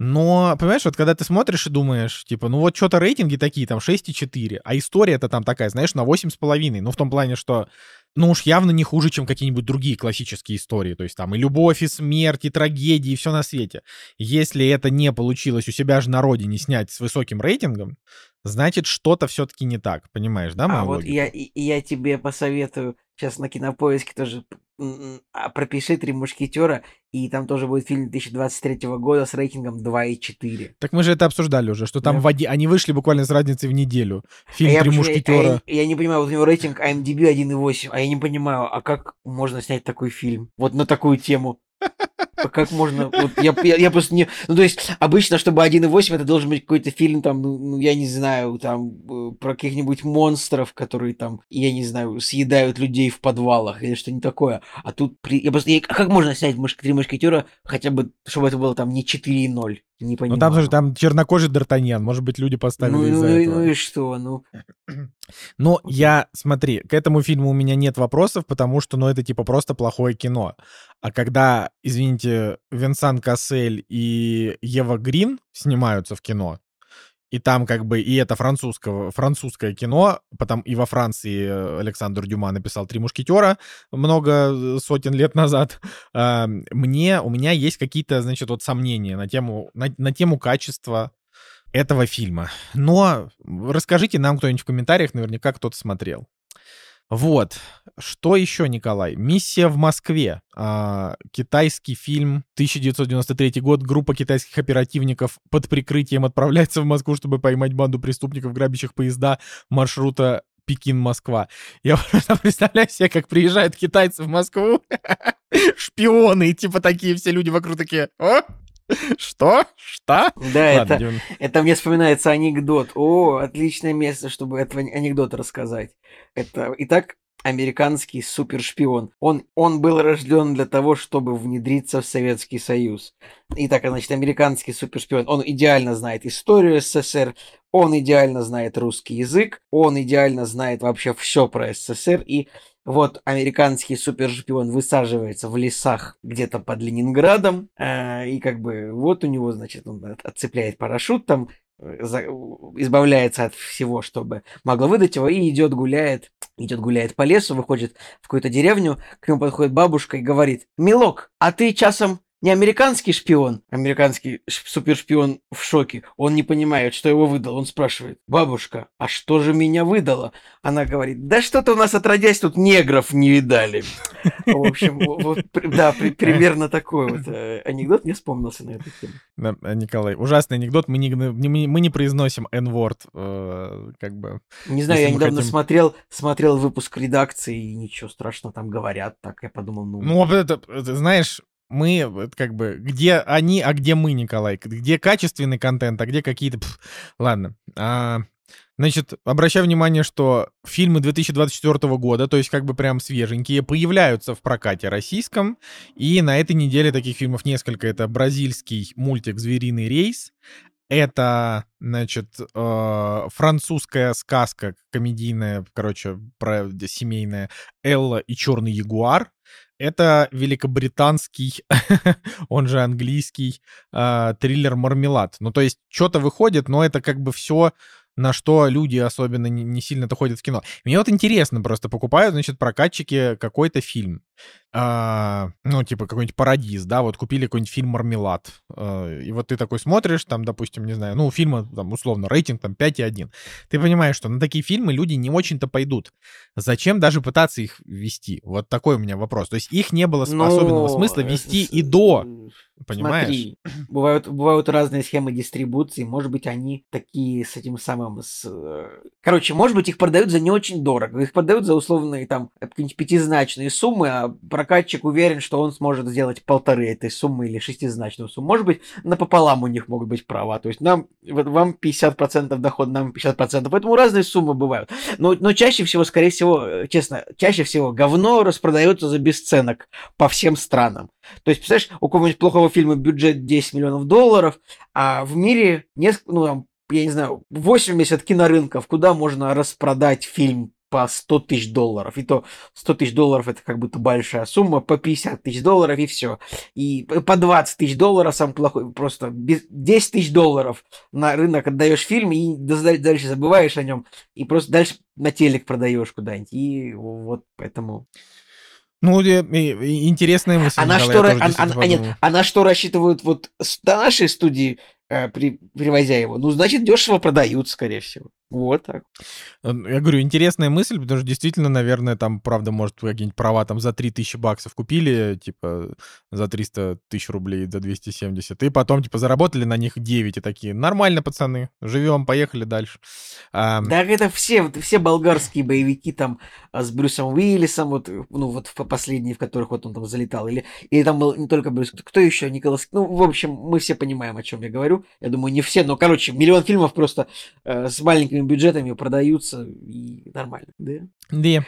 Но, понимаешь, вот когда ты смотришь и думаешь, типа, ну вот что-то рейтинги такие, там 6,4, а история-то там такая, знаешь, на 8,5. Ну, в том плане, что, ну уж явно не хуже, чем какие-нибудь другие классические истории. То есть там и любовь, и смерть, и трагедии, и все на свете. Если это не получилось у себя же на родине снять с высоким рейтингом, значит, что-то все-таки не так, понимаешь, да, А вот я, и, я тебе посоветую сейчас на кинопоиске тоже а, пропиши «Три мушкетера», и там тоже будет фильм 2023 года с рейтингом 2,4. Так мы же это обсуждали уже, что там да. в оди... они вышли буквально с разницей в неделю. Фильм а «Три я, мушкетера». Я, я, я не понимаю, вот у него рейтинг IMDb 1,8, а я не понимаю, а как можно снять такой фильм? Вот на такую тему. Как можно... Вот я, я, я просто не... Ну, то есть, обычно, чтобы 1.8, это должен быть какой-то фильм, там, ну, ну, я не знаю, там, э, про каких-нибудь монстров, которые там, я не знаю, съедают людей в подвалах или что-нибудь такое. А тут... При... Я просто... Я... Как можно снять «Три мушкетера» хотя бы, чтобы это было там не 4.0? Не понимаю. Ну там же там чернокожий Д'Артаньян, может быть, люди поставили ну, из-за ну, этого. Ну и что, ну... Но я, смотри, к этому фильму у меня нет вопросов, потому что, ну, это типа просто плохое кино. А когда, извините, Винсан Кассель и Ева Грин снимаются в кино, и там как бы, и это французского, французское кино, потом и во Франции э, Александр Дюма написал «Три мушкетера» много сотен лет назад. А, мне, у меня есть какие-то, значит, вот сомнения на тему, на, на тему качества этого фильма. Но расскажите нам кто-нибудь в комментариях, наверняка кто-то смотрел. Вот. Что еще, Николай? «Миссия в Москве». А, китайский фильм, 1993 год. Группа китайских оперативников под прикрытием отправляется в Москву, чтобы поймать банду преступников, грабящих поезда маршрута Пекин-Москва. Я просто представляю себе, как приезжают китайцы в Москву, шпионы, и типа такие все люди вокруг такие, о, что? Что? Да, Ладно, это, это мне вспоминается анекдот. О, отличное место, чтобы этого анекдота рассказать. Это Итак, американский супершпион. Он, он был рожден для того, чтобы внедриться в Советский Союз. Итак, значит, американский супершпион. Он идеально знает историю СССР, он идеально знает русский язык, он идеально знает вообще все про СССР и вот американский супершпион высаживается в лесах где-то под Ленинградом, э, и как бы вот у него, значит, он отцепляет парашют там, э, за, избавляется от всего, чтобы могло выдать его, и идет гуляет, идет гуляет по лесу, выходит в какую-то деревню, к нему подходит бабушка и говорит, «Милок, а ты часом не американский шпион, американский супершпион в шоке. Он не понимает, что его выдал. Он спрашивает, бабушка, а что же меня выдало? Она говорит, да что-то у нас отродясь тут негров не видали. В общем, вот, да, примерно такой вот э, анекдот мне вспомнился на эту тему. Николай, ужасный анекдот. Мы не, мы не произносим N-word, э, как бы. Не знаю, я недавно хотим... смотрел, смотрел выпуск редакции, и ничего страшного там говорят. Так я подумал, ну... Ну, это, это знаешь, мы как бы где они, а где мы, Николай? Где качественный контент, а где какие-то... Ладно. А, значит, обращаю внимание, что фильмы 2024 года, то есть как бы прям свеженькие, появляются в прокате российском. И на этой неделе таких фильмов несколько. Это бразильский мультик «Звериный рейс», Это, значит, э, французская сказка комедийная, короче, про семейная Элла и черный ягуар. Это великобританский, он же английский э, триллер «Мармелад». Ну, то есть, что-то выходит, но это как бы все на что люди особенно не, не сильно-то ходят в кино. Мне вот интересно просто, покупают, значит, прокатчики какой-то фильм а, ну, типа какой-нибудь парадиз, да, вот купили какой-нибудь фильм «Мармелад», а, и вот ты такой смотришь, там, допустим, не знаю, ну, у фильма, там, условно, рейтинг там 5,1. Ты понимаешь, что на такие фильмы люди не очень-то пойдут. Зачем даже пытаться их вести? Вот такой у меня вопрос. То есть их не было Но... особенного смысла вести и до, понимаешь? Смотри, бывают, бывают разные схемы дистрибуции, может быть, они такие с этим самым... С... Э, короче, может быть, их продают за не очень дорого, их продают за условные, там, какие-нибудь пятизначные суммы, а прокатчик уверен, что он сможет сделать полторы этой суммы или шестизначную сумму. Может быть, напополам у них могут быть права. То есть нам, вам 50% доход, нам 50%. Поэтому разные суммы бывают. Но, но чаще всего, скорее всего, э, честно, чаще всего говно распродается за бесценок по всем странам. То есть, представляешь, у какого-нибудь плохого фильма бюджет 10 миллионов долларов, а в мире несколько, ну, там, я не знаю, 80 кинорынков, куда можно распродать фильм по 100 тысяч долларов. И то 100 тысяч долларов это как будто большая сумма, по 50 тысяч долларов и все. И по 20 тысяч долларов сам плохой, просто 10 тысяч долларов на рынок отдаешь фильм и дальше забываешь о нем. И просто дальше на телек продаешь куда-нибудь. И вот поэтому... Ну, интересная мысль. А на что, а, а, нет, а на что рассчитывают вот до нашей студии, э, при, привозя его? Ну, значит, дешево продают, скорее всего. Вот так. Я говорю, интересная мысль, потому что действительно, наверное, там, правда, может, какие-нибудь права там за 3000 баксов купили, типа, за 300 тысяч рублей, за 270, и потом, типа, заработали на них 9 и такие, нормально, пацаны, живем, поехали дальше. А... Да, это все, все болгарские боевики там а, с Брюсом Уиллисом, вот, ну, вот в последние, в которых вот он там залетал, или, или там был не только Брюс, кто еще, Николас, ну, в общем, мы все понимаем, о чем я говорю, я думаю, не все, но, короче, миллион фильмов просто э, с маленькими маленькими бюджетами продаются и нормально, да? Да.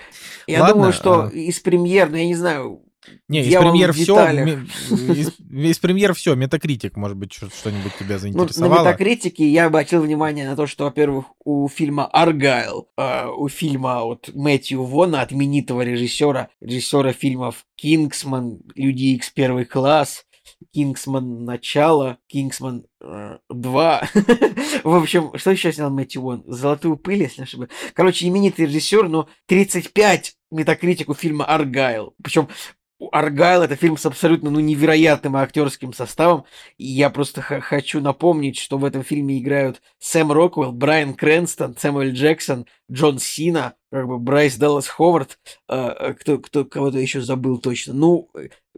Я Ладно, думаю, что а... из премьер, ну я не знаю, не, из премьер все, из, из премьер все, метакритик, может быть, что-нибудь тебя заинтересовало. Ну, на метакритике я обратил внимание на то, что, во-первых, у фильма «Аргайл», э, у фильма от Мэтью Вона, от именитого режиссера, режиссера фильмов «Кингсман», «Люди Икс первый класс», Кингсман начало, Кингсман э, 2. в общем, что еще снял Мэтью Вон? Золотую пыль, если не ошибаюсь. Короче, именитый режиссер, но 35 метакритику фильма Аргайл. Причем Аргайл это фильм с абсолютно ну, невероятным актерским составом. И я просто хочу напомнить, что в этом фильме играют Сэм Роквелл, Брайан Крэнстон, Сэмюэль Джексон, Джон Сина, как бы Брайс Даллас Ховард, э, кто, кто кого-то еще забыл точно. Ну,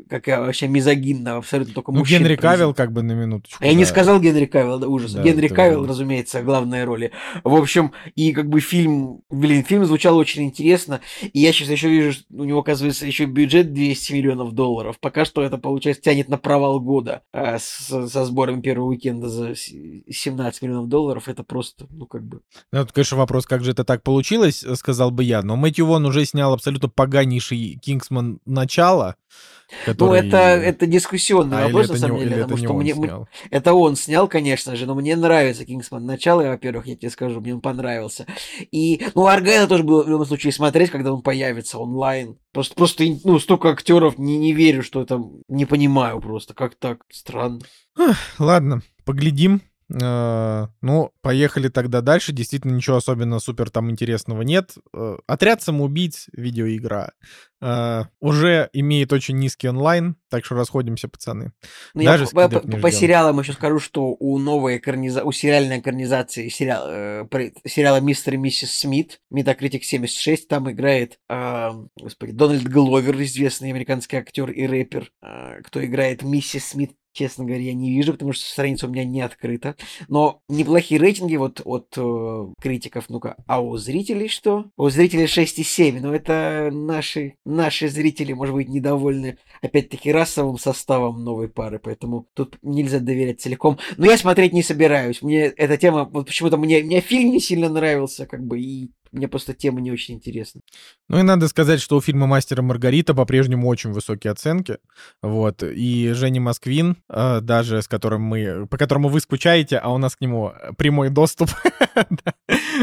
какая вообще мизогинна, абсолютно только ну, мужчин. Генри Кавилл как бы на минуточку. Я да. не сказал Генри Кавилл, да, ужас. Да, Генри Кавилл, было. разумеется, главная роли. В общем, и как бы фильм, блин, фильм звучал очень интересно, и я сейчас еще вижу, что у него, оказывается, еще бюджет 200 миллионов долларов. Пока что это, получается, тянет на провал года а, с, со сбором первого уикенда за 17 миллионов долларов. Это просто, ну, как бы... Ну, это, конечно, вопрос, как же это так получилось, сказал бы я. Но Мэтью Вон уже снял абсолютно поганейший Кингсман начало. Который... Ну, это, это дискуссионный а, вопрос, на самом деле, потому что мне, снял? это он снял, конечно же, но мне нравится Кингсман. Начало, во-первых, я тебе скажу, мне он понравился. И, ну, Аргайна тоже было в любом случае смотреть, когда он появится онлайн. Просто, просто ну, столько актеров, не, не верю, что это, не понимаю просто, как так, странно. Ладно, поглядим. Э, ну, поехали тогда дальше. Действительно, ничего особенно супер там интересного нет. Э, Отряд самоубийц, видеоигра, э, уже имеет очень низкий онлайн, так что расходимся, пацаны. Ну, Даже я по, по, по сериалам еще скажу, что у новой экраниза... у сериальной экранизации сериал, э, сериала «Мистер и миссис Смит», Metacritic 76, там играет, э, господи, Дональд Гловер, известный американский актер и рэпер, э, кто играет миссис Смит честно говоря, я не вижу, потому что страница у меня не открыта. Но неплохие рейтинги вот от э, критиков. Ну-ка, а у зрителей что? У зрителей 6,7. Но это наши, наши зрители, может быть, недовольны, опять-таки, расовым составом новой пары. Поэтому тут нельзя доверять целиком. Но я смотреть не собираюсь. Мне эта тема, вот почему-то мне, мне фильм не сильно нравился, как бы, и мне просто тема не очень интересна. Ну и надо сказать, что у фильма «Мастера Маргарита» по-прежнему очень высокие оценки. Вот. И Женя Москвин, э, даже с которым мы... По которому вы скучаете, а у нас к нему прямой доступ.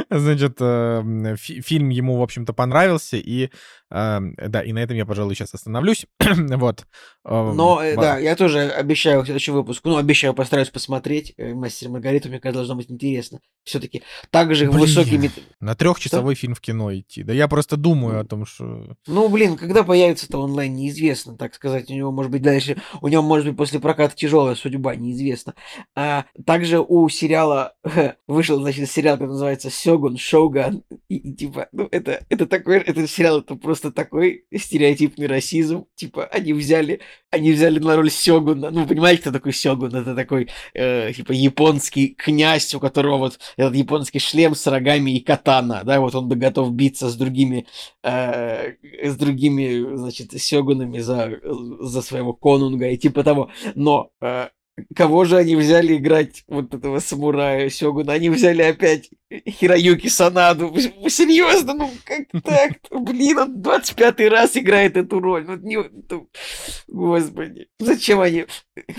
Значит, э, фильм ему, в общем-то, понравился. И да, и на этом я, пожалуй, сейчас остановлюсь. вот. Но, э, да, я тоже обещаю в следующем выпуску, ну, обещаю, постараюсь посмотреть «Мастер Маргарита», мне кажется, должно быть интересно. Все-таки также высокий... На трехчасовой фильм в кино идти. Да я просто думаю о том, что... Ну, блин, когда появится-то онлайн, неизвестно, так сказать. У него, может быть, дальше... У него, может быть, после проката тяжелая судьба, неизвестно. А также у сериала... Вышел, значит, сериал, который называется «Сёгун», «Шоуган». И, и типа, ну, это, это такой... Это сериал, это просто такой стереотипный расизм. Типа, они взяли... Они взяли на роль Сёгуна. Ну, понимаете, кто такой Сёгун? Это такой, э, типа, японский князь, у которого вот этот японский шлем с рогами и катана, да, вот он бы готов биться с другими, э, с другими, значит, сёгунами за, за своего конунга и типа того. Но э, Кого же они взяли играть вот этого самурая Сёгуна? Они взяли опять Хироюки Санаду. Серьезно, ну как так? Блин, он 25 раз играет эту роль. Ну, не, господи. Зачем они?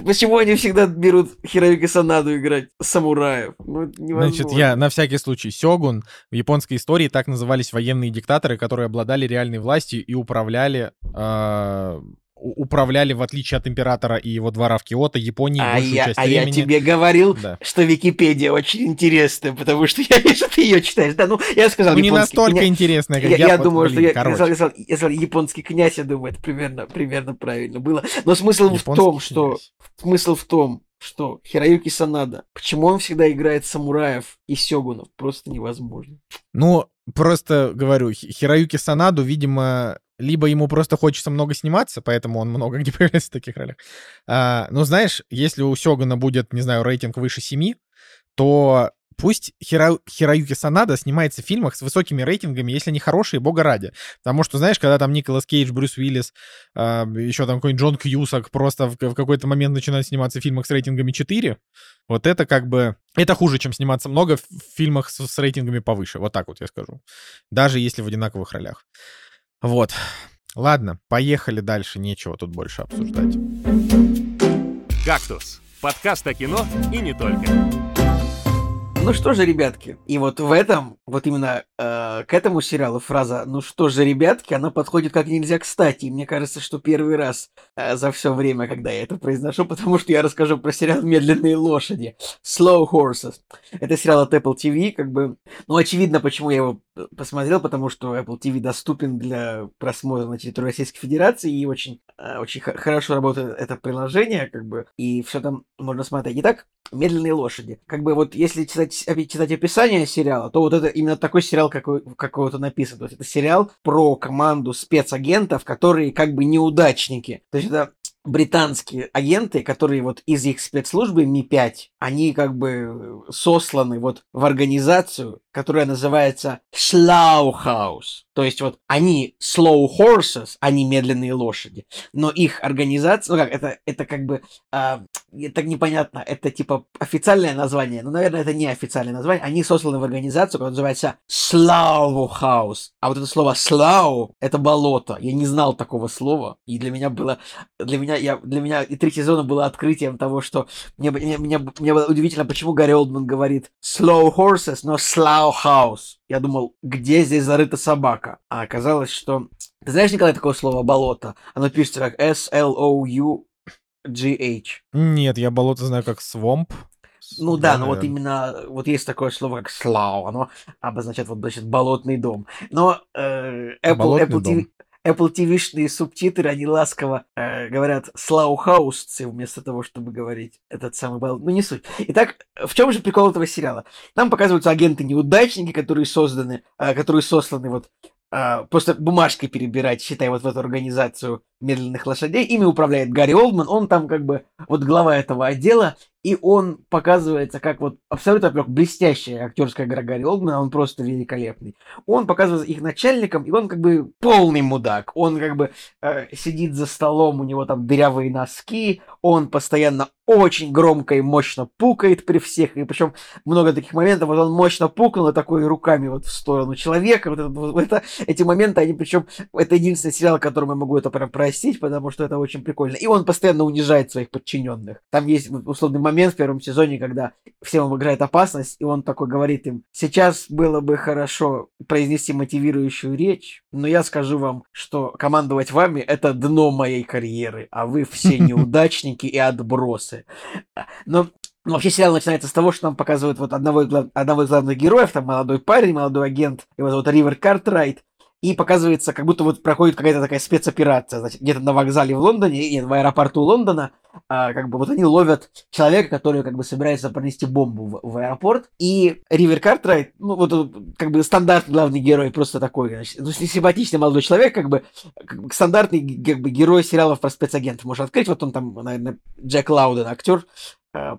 Почему они всегда берут Хироюки Санаду играть самураев? Ну, Значит, я на всякий случай. Сёгун в японской истории так назывались военные диктаторы, которые обладали реальной властью и управляли э, управляли, в отличие от императора и его двора в Киото, Японии а большую я, часть а времени. А я тебе говорил, да. что Википедия очень интересная, потому что я вижу, ты ее читаешь. Да, ну, я сказал ну, не настолько кня... интересная, как я. Я, я думаю, блин, что я, я, сказал, я, сказал, я сказал японский князь, я думаю, это примерно, примерно правильно было. Но смысл японский в том, князь. что... Смысл в том, что Хироюки Санада, почему он всегда играет самураев и сёгунов, просто невозможно. Ну, просто говорю, Хироюки Санаду, видимо, либо ему просто хочется много сниматься, поэтому он много где появляется в таких ролях. А, но знаешь, если у Сёгана будет, не знаю, рейтинг выше 7, то пусть Хиро... Хироюки Санада снимается в фильмах с высокими рейтингами, если они хорошие, бога ради. Потому что, знаешь, когда там Николас Кейдж, Брюс Уиллис, э, еще там какой-нибудь Джон Кьюсак просто в, в какой-то момент начинают сниматься в фильмах с рейтингами 4, вот это как бы... Это хуже, чем сниматься много в фильмах с, с рейтингами повыше. Вот так вот я скажу. Даже если в одинаковых ролях. Вот. Ладно, поехали дальше, нечего тут больше обсуждать. «Кактус» — подкаст о кино и не только. Ну что же, ребятки, и вот в этом, вот именно э, к этому сериалу фраза «ну что же, ребятки», она подходит как нельзя кстати. И мне кажется, что первый раз э, за все время, когда я это произношу, потому что я расскажу про сериал «Медленные лошади» Slow Horses. Это сериал от Apple TV, как бы... Ну, очевидно, почему я его посмотрел, потому что Apple TV доступен для просмотра на территории Российской Федерации, и очень, э, очень хорошо работает это приложение, как бы, и все там можно смотреть. Итак, «Медленные лошади». Как бы вот если читать, читать описание сериала, то вот это именно такой сериал, какой, какого-то написан. То есть это сериал про команду спецагентов, которые как бы неудачники. То есть это британские агенты, которые вот из их спецслужбы Ми-5, они как бы сосланы вот в организацию, которая называется Slauhouse. То есть вот они slow horses, они медленные лошади, но их организация, ну как, это, это как бы, э, это непонятно, это типа официальное название, но, наверное, это не официальное название, они сосланы в организацию, которая называется Slauhouse. А вот это слово slow, это болото, я не знал такого слова, и для меня было, для меня, я, для меня и три сезона было открытием того, что мне, мне, мне, мне было удивительно, почему Гарри Олдман говорит slow horses, но Slauhouse. Я думал, где здесь зарыта собака? А оказалось, что... Ты знаешь, Николай, такое слово «болото»? Оно пишется как S-L-O-U-G-H. Нет, я болото знаю как swamp. Ну да, да но вот именно, вот есть такое слово, как слау, оно обозначает вот, значит, болотный дом. Но э, Apple, Apple, TV, Apple TV-шные субтитры, они ласково э, говорят слаухаусцы вместо того, чтобы говорить этот самый балл. Ну, не суть. Итак, в чем же прикол этого сериала? Нам показываются агенты-неудачники, которые созданы, э, которые сосланы вот Uh, просто бумажкой перебирать, считай, вот в эту организацию медленных лошадей. Ими управляет Гарри Олдман, он там как бы вот глава этого отдела, и он показывается как вот абсолютно во блестящая актерская игра Гарри Олдмана, он просто великолепный. Он показывается их начальником, и он как бы полный мудак. Он как бы э, сидит за столом, у него там дырявые носки, он постоянно очень громко и мощно пукает при всех, и причем много таких моментов, вот он мощно пукнул и такой руками вот в сторону человека, вот это, вот это, эти моменты, они причем, это единственный сериал, которым я могу это прям простить, потому что это очень прикольно, и он постоянно унижает своих подчиненных. Там есть условный момент в первом сезоне, когда всем играет опасность, и он такой говорит им, сейчас было бы хорошо произнести мотивирующую речь, но я скажу вам, что командовать вами это дно моей карьеры, а вы все неудачники и отбросы. Но ну, вообще сериал начинается с того, что нам показывают вот одного, одного из главных героев, там молодой парень, молодой агент, его зовут Ривер Картрайт, и показывается, как будто вот проходит какая-то такая спецоперация, значит, где-то на вокзале в Лондоне, нет, в аэропорту Лондона, а, как бы вот они ловят человека, который как бы собирается пронести бомбу в, в аэропорт, и Ривер Картрайт, ну вот как бы стандартный главный герой, просто такой, значит, ну, симпатичный молодой человек, как бы, как бы стандартный как бы герой сериалов про спецагентов. Можно открыть, вот он там, наверное, Джек Лауден, актер,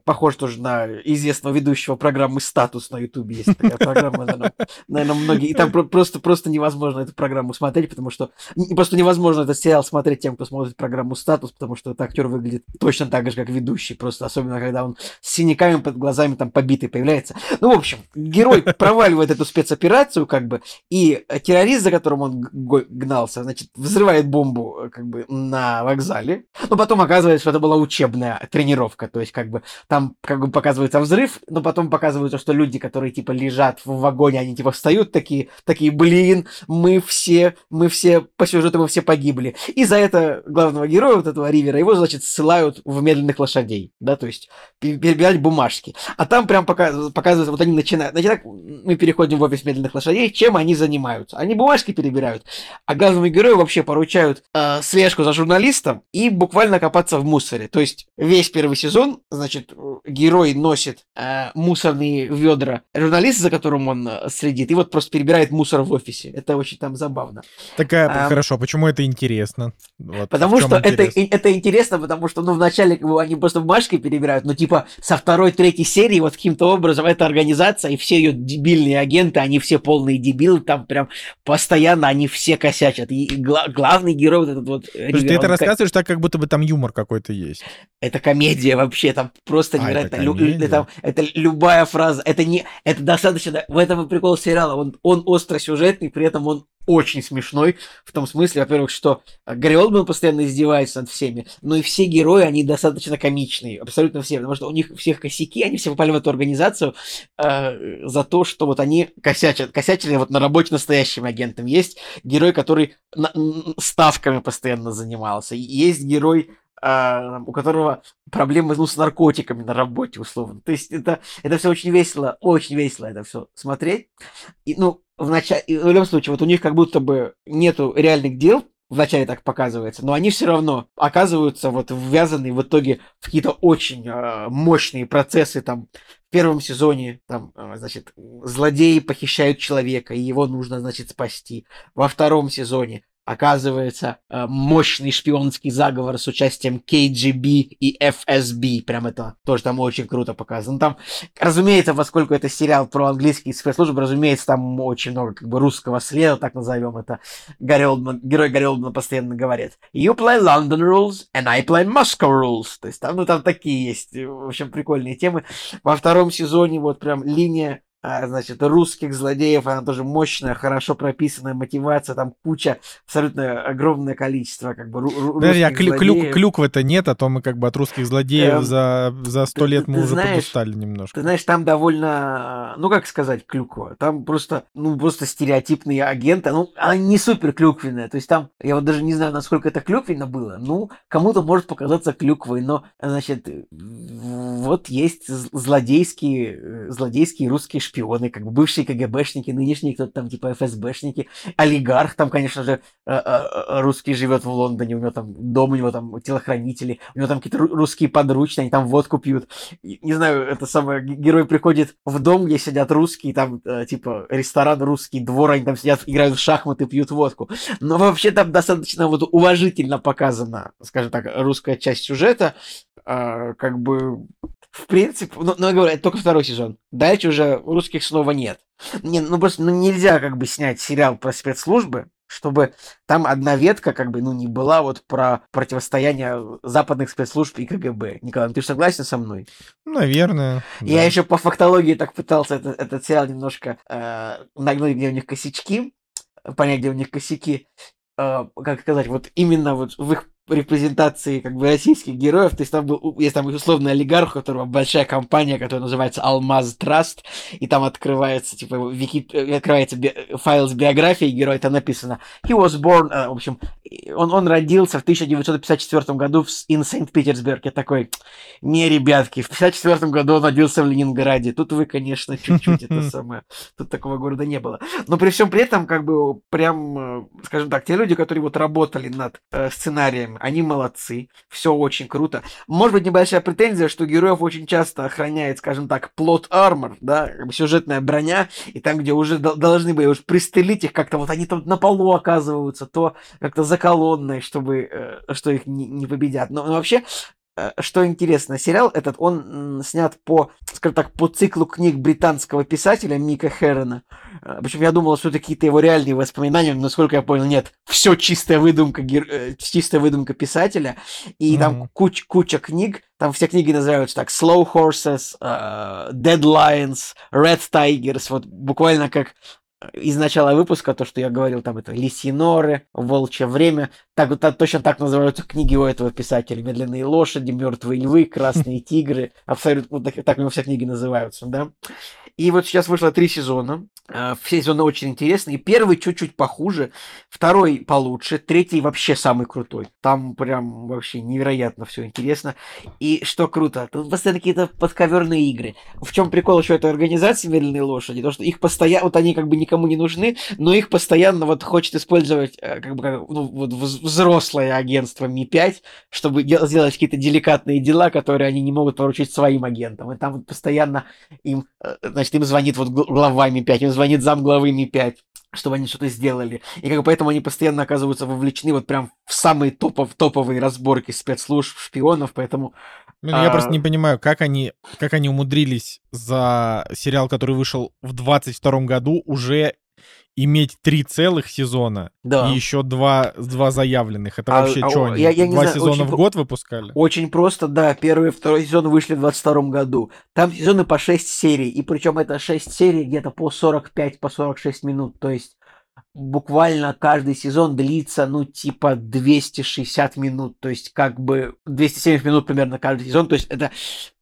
похож тоже на известного ведущего программы «Статус» на Ютубе. Есть такая программа, наверное, наверное, многие... И там просто, просто невозможно эту программу смотреть, потому что... Просто невозможно этот сериал смотреть тем, кто смотрит программу «Статус», потому что этот актер выглядит точно так же, как ведущий. Просто особенно, когда он с синяками под глазами там побитый появляется. Ну, в общем, герой проваливает эту спецоперацию, как бы, и террорист, за которым он гнался, значит, взрывает бомбу, э, как бы, на вокзале. Но потом оказывается, что это была учебная тренировка, то есть, как бы, там как бы показывается взрыв, но потом показывается, что люди, которые типа лежат в вагоне, они типа встают такие, такие, блин, мы все, мы все, по сюжету мы все погибли. И за это главного героя, вот этого Ривера, его, значит, ссылают в медленных лошадей, да, то есть перебирать бумажки. А там прям показывается вот они начинают, значит, так мы переходим в офис медленных лошадей, чем они занимаются? Они бумажки перебирают, а главному герою вообще поручают э, слежку за журналистом и буквально копаться в мусоре. То есть весь первый сезон, значит, значит, герой носит э, мусорные ведра журналиста, за которым он э, следит, и вот просто перебирает мусор в офисе. Это очень там забавно. Такая, а, хорошо, почему это интересно? Вот, потому что это, это интересно, потому что, ну, вначале как бы, они просто бумажкой перебирают, но типа со второй, третьей серии вот каким-то образом эта организация и все ее дебильные агенты, они все полные дебилы, там прям постоянно они все косячат. И гла- главный герой вот этот вот... Ривер, ты это рассказываешь так, как будто бы там юмор какой-то есть. Это комедия вообще, там просто а, невероятно. Это, Лю, это, это любая фраза. Это не, это достаточно. В этом и прикол сериала. Он, он остросюжетный, при этом он очень смешной в том смысле, во-первых, что Гарри Олдман постоянно издевается над всеми, но и все герои, они достаточно комичные, абсолютно все, потому что у них всех косяки, они все попали в эту организацию э, за то, что вот они косячат, косячили вот на работе настоящим агентом. Есть герой, который на, ставками постоянно занимался, есть герой, а, у которого проблемы ну, с наркотиками на работе, условно. То есть это, это все очень весело, очень весело это все смотреть. И, ну, в, начале, в любом случае, вот у них как будто бы нету реальных дел, вначале так показывается, но они все равно оказываются вот ввязаны в итоге в какие-то очень э, мощные процессы там в первом сезоне там, значит, злодеи похищают человека, и его нужно, значит, спасти. Во втором сезоне оказывается э, мощный шпионский заговор с участием KGB и FSB. Прям это тоже там очень круто показано. Там, разумеется, поскольку это сериал про английские спецслужбы, разумеется, там очень много как бы русского следа, так назовем это. Гарри Олдман, герой Гарри Олдман постоянно говорит You play London rules and I play Moscow rules. То есть там, ну, там такие есть, в общем, прикольные темы. Во втором сезоне вот прям линия значит, русских злодеев, она тоже мощная, хорошо прописанная мотивация, там куча, абсолютно огромное количество, как бы, ру- Подожди, а клю- клюк, клюквы-то нет, а то мы как бы от русских злодеев эм, за, за сто лет мы ты уже знаешь, подустали немножко. Ты знаешь, там довольно, ну, как сказать, клюква, там просто, ну, просто стереотипные агенты, ну, они не супер клюквенные, то есть там, я вот даже не знаю, насколько это клюквенно было, ну, кому-то может показаться клюквой, но, значит, вот есть злодейские, злодейские русские шпионы, шпионы, как бы бывшие КГБшники, нынешние кто-то там типа ФСБшники, олигарх там, конечно же, э, э, э, русский живет в Лондоне, у него там дом, у него там телохранители, у него там какие-то русские подручные, они там водку пьют. Не знаю, это самое, герой приходит в дом, где сидят русские, там типа ресторан русский, двор, они там сидят, играют в шахматы, пьют водку. Но вообще там достаточно вот уважительно показана, скажем так, русская часть сюжета, как бы в принципе, ну, ну, я говорю, это только второй сезон. Дальше уже русских снова нет. Не, ну, просто ну, нельзя как бы снять сериал про спецслужбы, чтобы там одна ветка как бы, ну, не была вот про противостояние западных спецслужб и КГБ. Николай, ну, ты же согласен со мной? Наверное. Я да. еще по фактологии так пытался этот, этот сериал немножко э, нагнуть, где у них косячки, понять, где у них косяки. Э, как сказать, вот именно вот в их репрезентации как бы российских героев, то есть там был, есть там условный олигарх, у которого большая компания, которая называется Алмаз Траст, и там открывается, типа, вики, открывается би, файл с биографией героя, там написано he was born, э, в общем, он, он родился в 1954 году в in Санкт-Петербург. Я такой, не, ребятки, в 1954 году он родился в Ленинграде. Тут вы, конечно, чуть-чуть это самое, тут такого города не было. Но при всем при этом, как бы, прям, э, скажем так, те люди, которые вот работали над э, сценарием они молодцы, все очень круто. Может быть, небольшая претензия, что героев очень часто охраняет, скажем так, плот армор, да, сюжетная броня, и там, где уже должны были уж пристрелить их как-то, вот они там на полу оказываются, то как-то за колонной, чтобы, э, что их не, не победят. Но, но вообще, что интересно, сериал этот, он снят по, скажем так, по циклу книг британского писателя Мика Херона. Э, причем я думал, что это какие-то его реальные воспоминания, но, насколько я понял, нет. Все чистая выдумка, гер... Э, чистая выдумка писателя. И mm-hmm. там куч, куча книг, там все книги называются так Slow Horses, uh, Dead Lions, Red Tigers, вот буквально как из начала выпуска, то, что я говорил, там это «Лисьи норы», «Волчье время», так, так, точно так называются книги у этого писателя. «Медленные лошади», «Мертвые львы», «Красные тигры». Абсолютно так, так у него все книги называются, да. И вот сейчас вышло три сезона. Э, все сезоны очень интересные. Первый чуть-чуть похуже, второй получше, третий вообще самый крутой. Там прям вообще невероятно все интересно. И что круто, тут постоянно какие-то подковерные игры. В чем прикол еще этой организации «Медленные лошади»? То, что их постоянно, вот они как бы никому не нужны, но их постоянно вот хочет использовать э, как бы ну, вот взрослое агентство Ми-5, чтобы сделать какие-то деликатные дела, которые они не могут поручить своим агентам. И там вот постоянно им, э, значит, им звонит вот глава Ми-5, им звонит зам главы Ми-5 чтобы они что-то сделали. И как бы поэтому они постоянно оказываются вовлечены вот прям в самые топов, топовые разборки спецслужб, шпионов, поэтому... Ну, я а... просто не понимаю, как они, как они умудрились за сериал, который вышел в 22 году, уже иметь три целых сезона да. и еще два, два заявленных. Это а, вообще а, что, они я, я два знаю, сезона очень, в год выпускали? Очень просто, да. Первый и второй сезон вышли в 22 году. Там сезоны по 6 серий, и причем это 6 серий где-то по 45, по 46 минут. То есть буквально каждый сезон длится, ну, типа 260 минут, то есть как бы 270 минут примерно каждый сезон, то есть это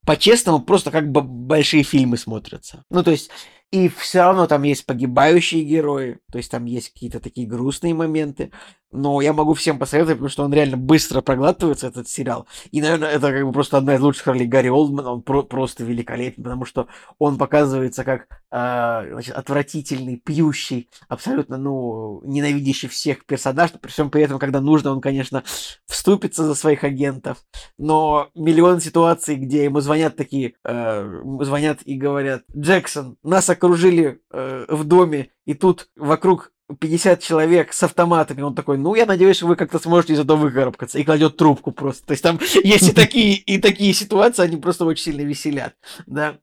по-честному просто как бы большие фильмы смотрятся. Ну, то есть и все равно там есть погибающие герои, то есть там есть какие-то такие грустные моменты, но я могу всем посоветовать, потому что он реально быстро проглатывается, этот сериал. И, наверное, это как бы просто одна из лучших ролей Гарри Олдмана, он про- просто великолепен, потому что он показывается как э, значит, отвратительный, пьющий, абсолютно, ну, ненавидящий всех персонаж, при всем при этом, когда нужно, он, конечно, вступится за своих агентов, но миллион ситуаций, где ему звонят такие, э, звонят и говорят, Джексон, нас окружили э, в доме, и тут вокруг 50 человек с автоматами, он такой, ну, я надеюсь, вы как-то сможете из этого выкарабкаться, и кладет трубку просто. То есть там есть и такие, и такие ситуации, они просто очень сильно веселят, да.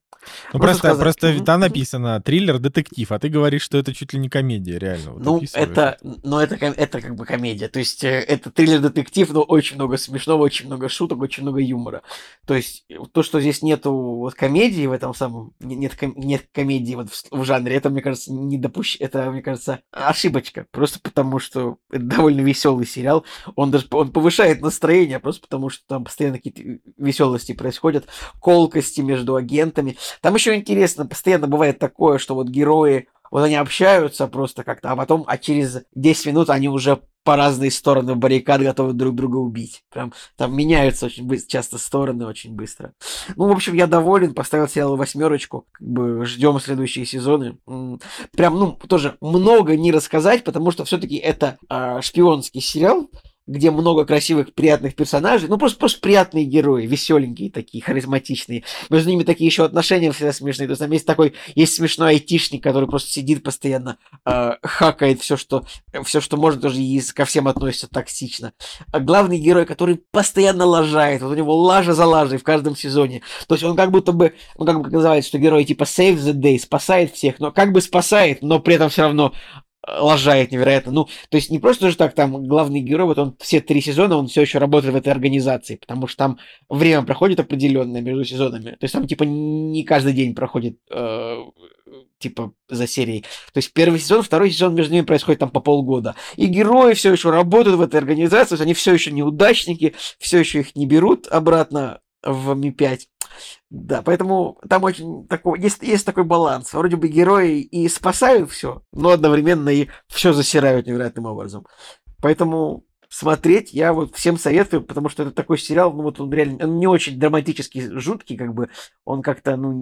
Ну, просто, сказать... просто там написано триллер-детектив, а ты говоришь, что это чуть ли не комедия, реально. Вот ну, это, ну, это, это как бы комедия. То есть, э, это триллер-детектив, но очень много смешного, очень много шуток, очень много юмора. То есть, то, что здесь нету вот комедии в этом самом, нет, нет комедии вот в, в жанре, это, мне кажется, не допущ... это, мне кажется, ошибочка. Просто потому, что это довольно веселый сериал. Он даже он повышает настроение, просто потому, что там постоянно какие-то веселости происходят, колкости между агентами. Там еще интересно, постоянно бывает такое, что вот герои, вот они общаются просто как-то, а потом, а через 10 минут они уже по разные стороны баррикад готовы друг друга убить. Прям там меняются очень быстро, часто стороны очень быстро. Ну, в общем, я доволен, поставил сериал восьмерочку. Как бы ждем следующие сезоны. Прям, ну, тоже много не рассказать, потому что все-таки это э, шпионский сериал, где много красивых, приятных персонажей, ну просто, просто приятные герои, веселенькие такие, харизматичные. Между ними такие еще отношения всегда смешные. То есть там есть такой, есть смешной айтишник, который просто сидит постоянно, э, хакает все, что, все, что может, тоже и ко всем относится токсично. А главный герой, который постоянно лажает, вот у него лажа за лажей в каждом сезоне. То есть он как будто бы, ну как бы как называется, что герой типа save the day, спасает всех, но как бы спасает, но при этом все равно лажает невероятно. Ну, то есть не просто же так, там главный герой, вот он все три сезона, он все еще работает в этой организации, потому что там время проходит определенное между сезонами. То есть там типа не каждый день проходит э, типа за серией. То есть первый сезон, второй сезон между ними происходит там по полгода. И герои все еще работают в этой организации, то есть они все еще неудачники, все еще их не берут обратно в Ми-5. Да, поэтому там очень такой, есть, есть такой баланс. Вроде бы герои и спасают все, но одновременно и все засирают невероятным образом. Поэтому смотреть я вот всем советую, потому что это такой сериал, ну вот он реально, он не очень драматический, жуткий, как бы, он как-то, ну,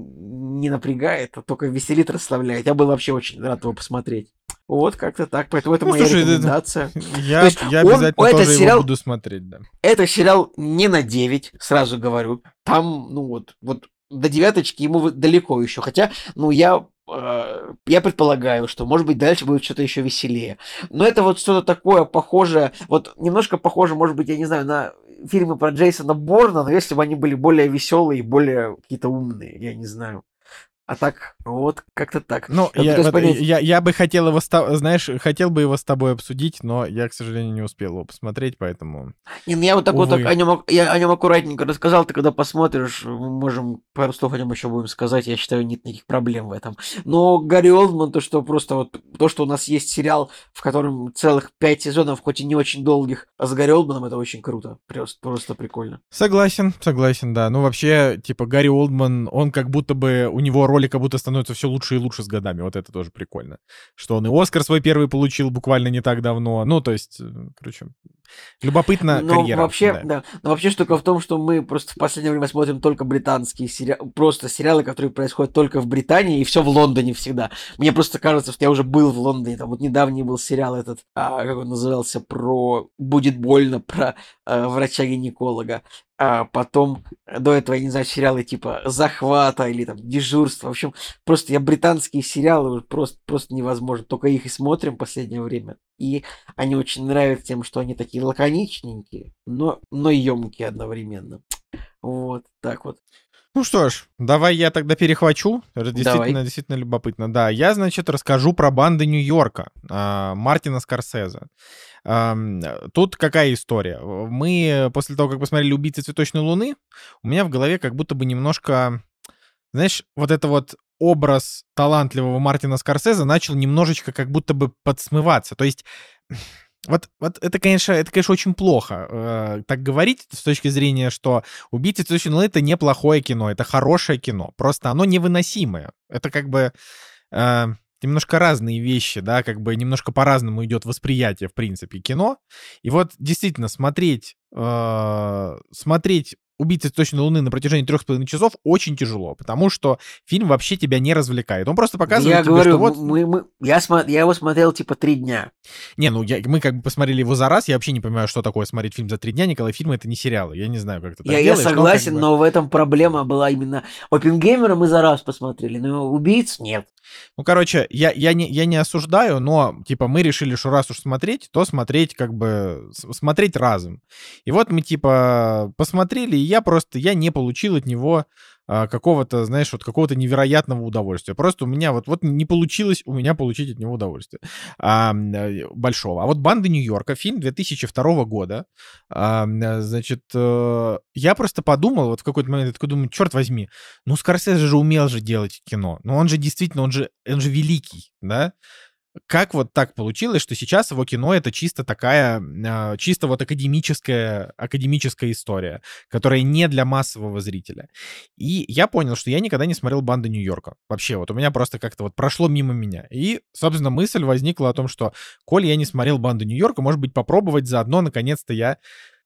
не напрягает, а только веселит, расслабляет. Я был вообще очень рад его посмотреть. Вот как-то так, поэтому это ну, моя слушай, рекомендация. Это... Я, есть я обязательно он, тоже сериал, его буду смотреть, да. Это сериал не на 9, сразу говорю. Там, ну вот, вот до девяточки ему далеко еще. Хотя, ну, я э, я предполагаю, что, может быть, дальше будет что-то еще веселее. Но это вот что-то такое похожее, вот немножко похоже, может быть, я не знаю, на фильмы про Джейсона Борна, но если бы они были более веселые и более какие-то умные, я не знаю. А так, вот как-то так. Ну, я, вот, я, я бы хотел его, знаешь, хотел бы его с тобой обсудить, но я, к сожалению, не успел его посмотреть, поэтому... Не, ну я вот так Увы. вот так о нем, я о нем аккуратненько рассказал, ты когда посмотришь, мы можем пару слов о нем еще будем сказать, я считаю, нет никаких проблем в этом. Но Гарри Олдман, то, что просто вот, то, что у нас есть сериал, в котором целых пять сезонов, хоть и не очень долгих, а с Гарри Олдманом, это очень круто, просто, просто прикольно. Согласен, согласен, да. Ну, вообще, типа, Гарри Олдман, он как будто бы, у него роль роли как будто становится все лучше и лучше с годами. Вот это тоже прикольно. Что он и Оскар свой первый получил буквально не так давно. Ну, то есть, э, короче, любопытно но карьера. Вообще, да. да. Но вообще штука в том, что мы просто в последнее время смотрим только британские сериалы, просто сериалы, которые происходят только в Британии, и все в Лондоне всегда. Мне просто кажется, что я уже был в Лондоне. Там вот недавний был сериал этот, а, как он назывался, про «Будет больно», про а, врача-гинеколога а потом до этого, я не знаю, сериалы типа «Захвата» или там «Дежурство». В общем, просто я британские сериалы просто, просто невозможно. Только их и смотрим в последнее время. И они очень нравятся тем, что они такие лаконичненькие, но, но емкие одновременно. Вот, так вот. Ну что ж, давай я тогда перехвачу. Это действительно, давай. действительно любопытно. Да, я, значит, расскажу про банды Нью-Йорка э, Мартина Скорсезе. Тут какая история? Мы после того, как посмотрели «Убийцы цветочной луны», у меня в голове как будто бы немножко, знаешь, вот это вот образ талантливого Мартина Скорсезе начал немножечко как будто бы подсмываться. То есть вот, вот это, конечно, это, конечно, очень плохо э, так говорить с точки зрения, что «Убийцы цветочной луны» — это неплохое кино, это хорошее кино. Просто оно невыносимое. Это как бы... Э, немножко разные вещи, да, как бы немножко по-разному идет восприятие, в принципе, кино. И вот действительно смотреть, э, смотреть «Убийцы точно Луны» на протяжении трех с половиной часов очень тяжело, потому что фильм вообще тебя не развлекает. Он просто показывает я тебе, говорю, что вот... Мы, мы, я, смо... я его смотрел типа три дня. Не, ну я, мы как бы посмотрели его за раз, я вообще не понимаю, что такое смотреть фильм за три дня. Николай, фильмы — это не сериалы, я не знаю, как это я, делаешь, Я согласен, но, как бы... но в этом проблема была именно... Опенгеймера мы за раз посмотрели, но убийц нет. Ну, короче, я, я, не, я не осуждаю, но, типа, мы решили, что раз уж смотреть, то смотреть, как бы, смотреть разом. И вот мы, типа, посмотрели, и я просто, я не получил от него а, какого-то, знаешь, вот какого-то невероятного удовольствия. Просто у меня вот, вот не получилось у меня получить от него удовольствие а, э, большого. А вот «Банды Нью-Йорка», фильм 2002 года, а, значит, а, я просто подумал, вот в какой-то момент, я такой думаю, черт возьми, ну Скорсезе же умел же делать кино, ну он же действительно, он же, он же великий, да, как вот так получилось, что сейчас его кино это чисто такая, а, чисто вот академическая, академическая история, которая не для массового зрителя. И я понял, что я никогда не смотрел «Банды Нью-Йорка». Вообще, вот у меня просто как-то вот прошло мимо меня. И, собственно, мысль возникла о том, что, коль я не смотрел «Банды Нью-Йорка», может быть, попробовать заодно, наконец-то, я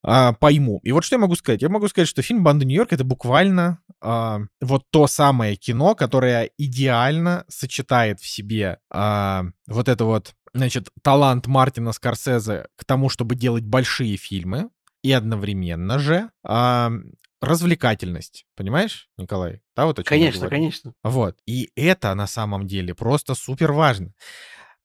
а, пойму. И вот что я могу сказать? Я могу сказать, что фильм «Банда Нью-Йорк» — это буквально а, вот то самое кино, которое идеально сочетает в себе а, вот это вот значит, талант Мартина Скорсезе к тому, чтобы делать большие фильмы, и одновременно же а, развлекательность. Понимаешь, Николай? Да, вот о чем Конечно, конечно. Вот. И это на самом деле просто супер важно.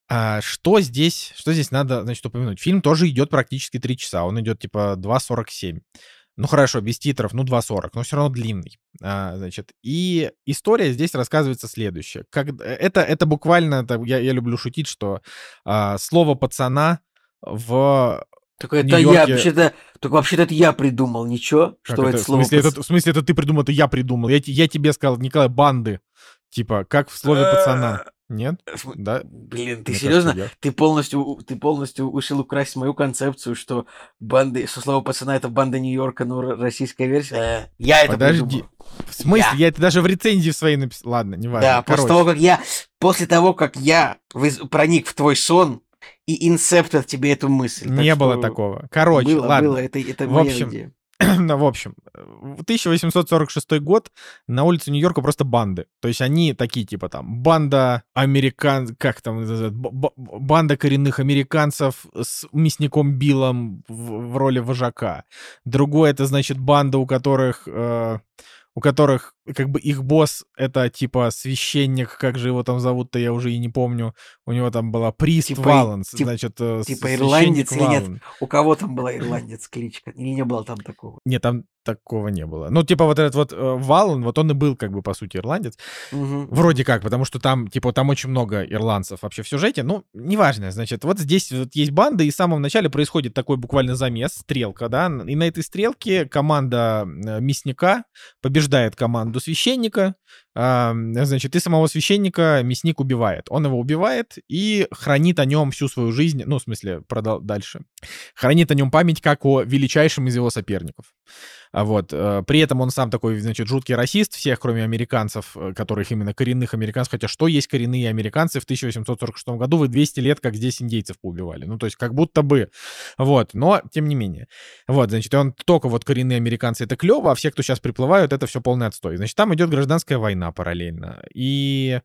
А, что здесь, что здесь надо, значит, упомянуть? Фильм тоже идет практически 3 часа. Он идет типа 2.47. Ну хорошо, без титров, ну 2.40, но все равно длинный. А, значит, и история здесь рассказывается следующее. Как, это, это буквально, это, я, я люблю шутить, что а, слово пацана в В это я, вообще-то, только вообще-то это я придумал, ничего, Как что это, в, слово... смысле, пац- это, в смысле, это ты придумал, это я придумал. Я, я тебе сказал, Николай, банды. Типа, как в слове пацана. Нет? Смы- Да? Блин, ты Мне серьезно? кажется, я. Ты полностью, ты полностью решил украсть мою концепцию, что банды, что слово пацана это банда Нью-Йорка, но российская версия. Э, Я это Подожди. придумал. В смысле? Я. Я это даже в рецензии в своей написал. Ладно, не важно. Да, после того, как я, после того, как я проник в твой сон и инсептил тебе эту мысль. Так не было что такого. Короче, было, ладно. было, это, это В общем, идея. Ну, в общем, в 1846 год на улице Нью-Йорка просто банды. То есть они такие, типа там, банда американ... Как там называют? Банда коренных американцев с мясником Биллом в, в роли вожака. Другое, это, значит, банда, у которых... э, у которых, как бы, их босс — это, типа, священник, как же его там зовут-то, я уже и не помню. У него там была Прист Типа Валанс, тип- значит, э, типа ирландец или нет? У кого там была ирландец кличка? Или не было там такого? Нет, там такого не было. Ну, типа вот этот вот э, Валан, вот он и был как бы по сути ирландец. Мгм. Вроде как, потому что там, типа, там очень много ирландцев вообще в сюжете. Ну, неважно, значит, вот здесь вот есть банда, и в самом начале происходит такой буквально замес, стрелка, да, и на этой стрелке команда э, мясника побеждает команду священника, а, значит, и самого священника мясник убивает. Он его убивает и хранит о нем всю свою жизнь, ну, в смысле, продал дальше. Хранит о нем память как о величайшем из его соперников. А вот, э, при этом он сам такой, значит, жуткий расист всех, кроме американцев, э, которых именно коренных американцев. Хотя что есть коренные американцы в 1846 году? Вы 200 лет, как здесь индейцев поубивали. Ну, то есть как будто бы. Вот, но тем не менее. Вот, значит, он только вот коренные американцы это клево, а все, кто сейчас приплывают, это все полный отстой. Значит, там идет гражданская война параллельно. И,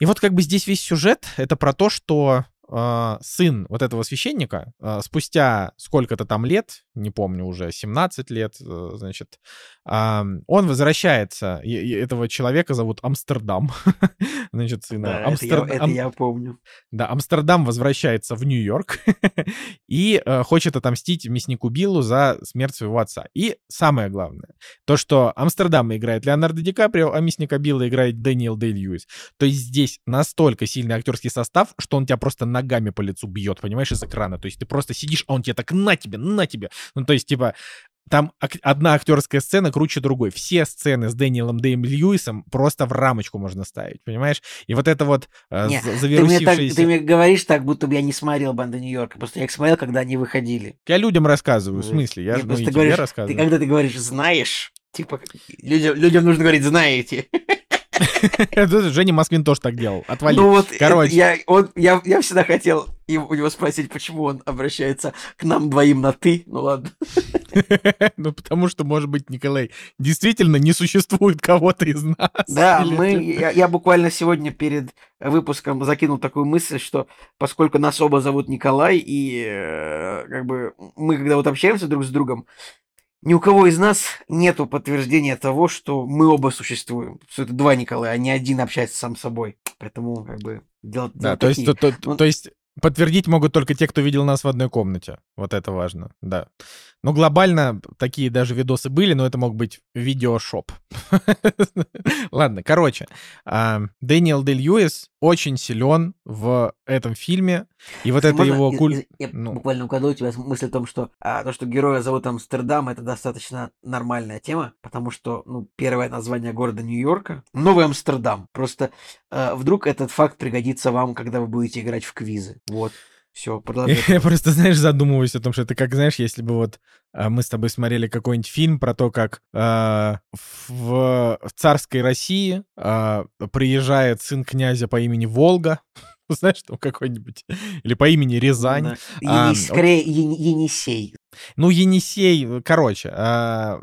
и вот как бы здесь весь сюжет это про то, что э, сын вот этого священника э, спустя сколько-то там лет, не помню уже, 17 лет, э, значит, а, он возвращается, и- и этого человека зовут Амстердам, значит, сына. Да, это, я, Амстер- это я помню. да, Амстердам возвращается в Нью-Йорк и э, хочет отомстить мяснику Биллу за смерть своего отца. И самое главное, то, что Амстердам играет Леонардо Ди Каприо, а мясника Билла играет Дэниел Дэй Льюис. То есть здесь настолько сильный актерский состав, что он тебя просто ногами по лицу бьет, понимаешь, из экрана. То есть ты просто сидишь, а он тебе так на тебе, на тебе. Ну, то есть, типа, там одна актерская сцена круче другой. Все сцены с Дэниелом Дэем Льюисом просто в рамочку можно ставить, понимаешь? И вот это вот э, Не, за- Ты мне, так, завирусившееся... ты мне говоришь так, будто бы я не смотрел «Банду Нью-Йорка». Просто я их смотрел, когда они выходили. Я людям рассказываю, в смысле, я Не, же ну, просто и ты рассказываю. когда ты говоришь «знаешь», типа, людям, людям нужно говорить «знаете». Женя Москвин тоже так делал. Отвали. Ну вот, Короче. я, он, я, я всегда хотел у него спросить, почему он обращается к нам двоим на «ты». Ну ладно. Ну, потому что, может быть, Николай, действительно не существует кого-то из нас. Да, мы, я, я буквально сегодня перед выпуском закинул такую мысль, что поскольку нас оба зовут Николай, и э, как бы мы когда вот общаемся друг с другом, ни у кого из нас нету подтверждения того, что мы оба существуем. Что это два Николая, а не один общается сам с собой. Поэтому, как бы, дела, Да, то есть, то, то- Ну- то есть подтвердить могут только те, кто видел нас в одной комнате. Вот это важно, да. Но глобально такие даже видосы были, но это мог быть видеошоп. Ладно, короче. а, Дэниел Дель Льюис очень силен в этом фильме. И вот это его культ... Я, ну. буквально угадаю у тебя мысль о том, что а, то, что героя зовут Амстердам, это достаточно нормальная тема, потому что, ну, первое название города Нью-Йорка — Новый Амстердам. Просто э, вдруг этот факт пригодится вам, когда вы будете играть в квизы. Вот. Все, продолжай. Я просто, знаешь, задумываюсь о том, что это как, знаешь, если бы вот а, мы с тобой смотрели какой-нибудь фильм про то, как а, в, в царской России а, приезжает сын князя по имени Волга, знаешь, там какой-нибудь, или по имени Рязань. Да. А, Ени- скорее, Ени- Енисей. Ну, Енисей, короче. а,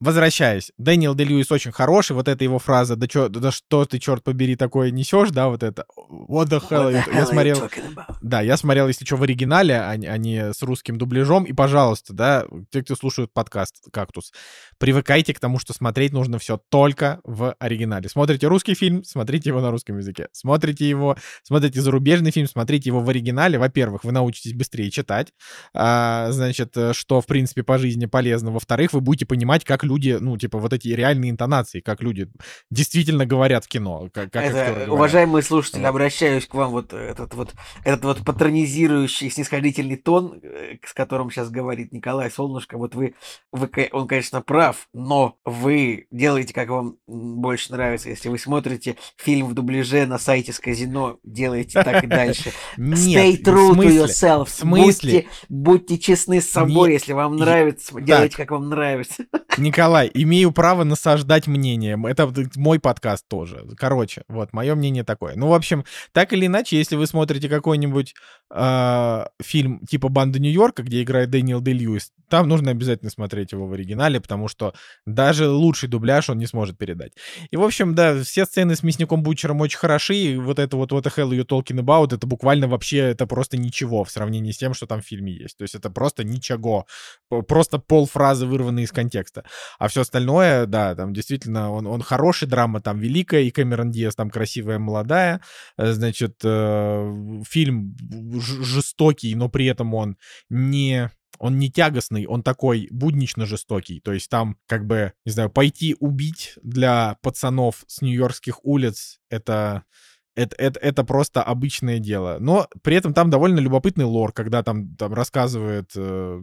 возвращаясь, Дэниел Де Льюис очень хороший, вот эта его фраза, да, чё, да что ты, черт побери, такое несешь, да, вот это, what the hell, What the я hell you смотрел, да, я смотрел, если что, в оригинале, а, не- а не с русским дубляжом, и, пожалуйста, да, те, кто слушают подкаст «Кактус», привыкайте к тому, что смотреть нужно все только в оригинале. Смотрите русский фильм, смотрите его на русском языке. Смотрите его, смотрите зарубежный фильм, смотрите его в оригинале. Во-первых, вы научитесь быстрее читать, а, значит, э, что, в принципе, по жизни полезно. Во-вторых, вы будете понимать, как люди, ну, типа, вот эти реальные интонации, как люди действительно говорят в кино, как, как Это, говорят. уважаемые слушатели, Вот. обращаюсь к вам вот этот вот этот вот патронизирующий снисходительный тон, э, с которым сейчас говорит Николай Солнышко. Вот вы, вы, он, конечно, прав, но вы делаете, как вам больше нравится. Если вы смотрите фильм в дубляже на сайте с казино, делайте так и дальше. Stay true to yourself. В смысле? Будьте, честны с собой, если вам нравится, делайте, как вам нравится. Николай, имею право насаждать мнение. Это мой подкаст тоже. Короче, вот, мое мнение такое. Ну, в общем, так или иначе, если вы смотрите какой-нибудь э, фильм типа «Банда Нью-Йорка», где играет Дэниел Де Льюис, там нужно обязательно смотреть его в оригинале, потому что даже лучший дубляж он не сможет передать. И, в общем, да, все сцены с Мясником Бучером очень хороши, и вот это вот «What the hell you talking about» это буквально вообще, это просто ничего в сравнении с тем, что там в фильме есть. То есть это просто ничего. Просто полфразы вырваны из контекста. А все остальное, да, там действительно он, он хороший, драма там великая, и Кэмерон Диас там красивая, молодая. Э, Значит, э, фильм жестокий, но при этом он не он не тягостный, он такой буднично жестокий. То есть там, как бы, не знаю, пойти убить для пацанов с нью-йоркских улиц, это, это, это, это просто обычное дело. Но при этом там довольно любопытный лор, когда там, там рассказывает, э,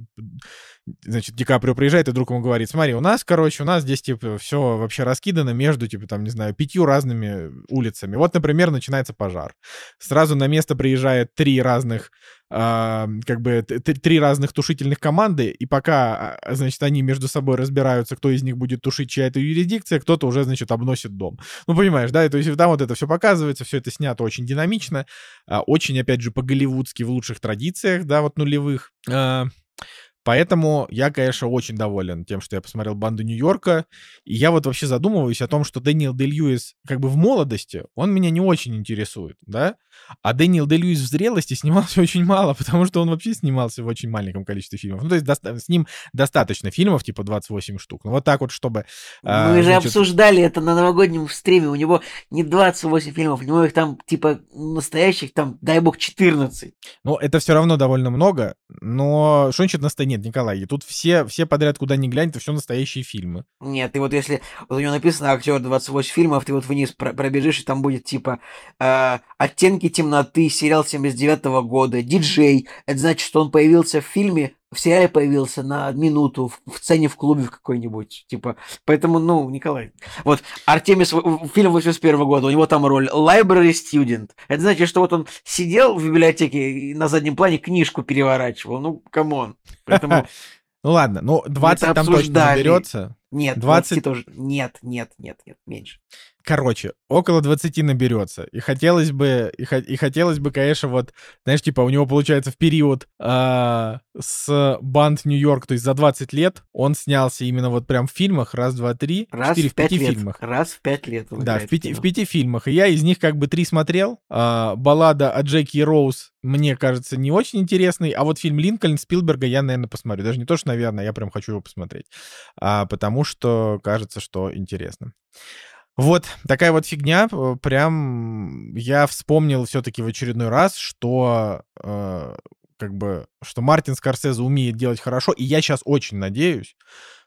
значит, Ди Каприо приезжает, и друг ему говорит, смотри, у нас, короче, у нас здесь, типа, все вообще раскидано между, типа, там, не знаю, пятью разными улицами. Вот, например, начинается пожар. Сразу на место приезжает три разных а, как бы три разных тушительных команды, и пока, а, значит, они между собой разбираются, кто из них будет тушить, чья это юрисдикция, кто-то уже, значит, обносит дом. Ну, понимаешь, да, то есть там вот это все показывается, все это снято очень динамично, а, очень, опять же, по-голливудски в лучших традициях, да, вот нулевых. А, Поэтому я, конечно, очень доволен тем, что я посмотрел «Банду Нью-Йорка». И я вот вообще задумываюсь о том, что Дэниел Де Льюис как бы в молодости, он меня не очень интересует, да? А Дэниел Де Льюис в зрелости снимался очень мало, потому что он вообще снимался в очень маленьком количестве фильмов. Ну, то есть доста- с ним достаточно фильмов, типа 28 штук. Ну, вот так вот, чтобы... а, Мы же значит, обсуждали это на новогоднем стриме. У него не 28 фильмов, у него их там, типа, настоящих, там, дай бог, 14. Ну, это все равно довольно много, но что значит настоящее? Нет, Николай, и тут все, все подряд, куда ни глянь, это все настоящие фильмы. Нет, ты вот если вот у него написано актер 28 фильмов, ты вот вниз про- пробежишь, и там будет типа э, оттенки темноты, сериал 79 года, диджей. Это значит, что он появился в фильме, в сериале появился на минуту, в, в сцене в клубе в какой-нибудь. Типа, поэтому, ну, Николай. Вот Артемис, фильм 81 года, у него там роль Library Student. Это значит, что вот он сидел в библиотеке и на заднем плане книжку переворачивал. Ну, come on. Поэтому Ну ладно, ну 20 это там точно наберется. Нет, 20 20 тоже. Нет, нет, нет, нет, меньше. Короче, около 20 наберется. И хотелось бы, и, хо- и хотелось бы, конечно, вот, знаешь, типа, у него получается в период а, с банд Нью-Йорк, то есть за 20 лет, он снялся именно вот прям в фильмах, раз, два, три, Раз четыре, в пяти лет. фильмах. Раз в пять лет. Да, в пяти, в пяти фильмах. И я из них как бы три смотрел. А, баллада о Джеки и Роуз мне кажется не очень интересный. А вот фильм Линкольн Спилберга я, наверное, посмотрю. Даже не то, что, наверное, я прям хочу его посмотреть. А, потому что кажется, что интересно. Вот, такая вот фигня. Э, Прям я вспомнил все-таки в очередной раз, что э, как бы, что Мартин Скорсезе умеет делать хорошо, и я сейчас очень надеюсь,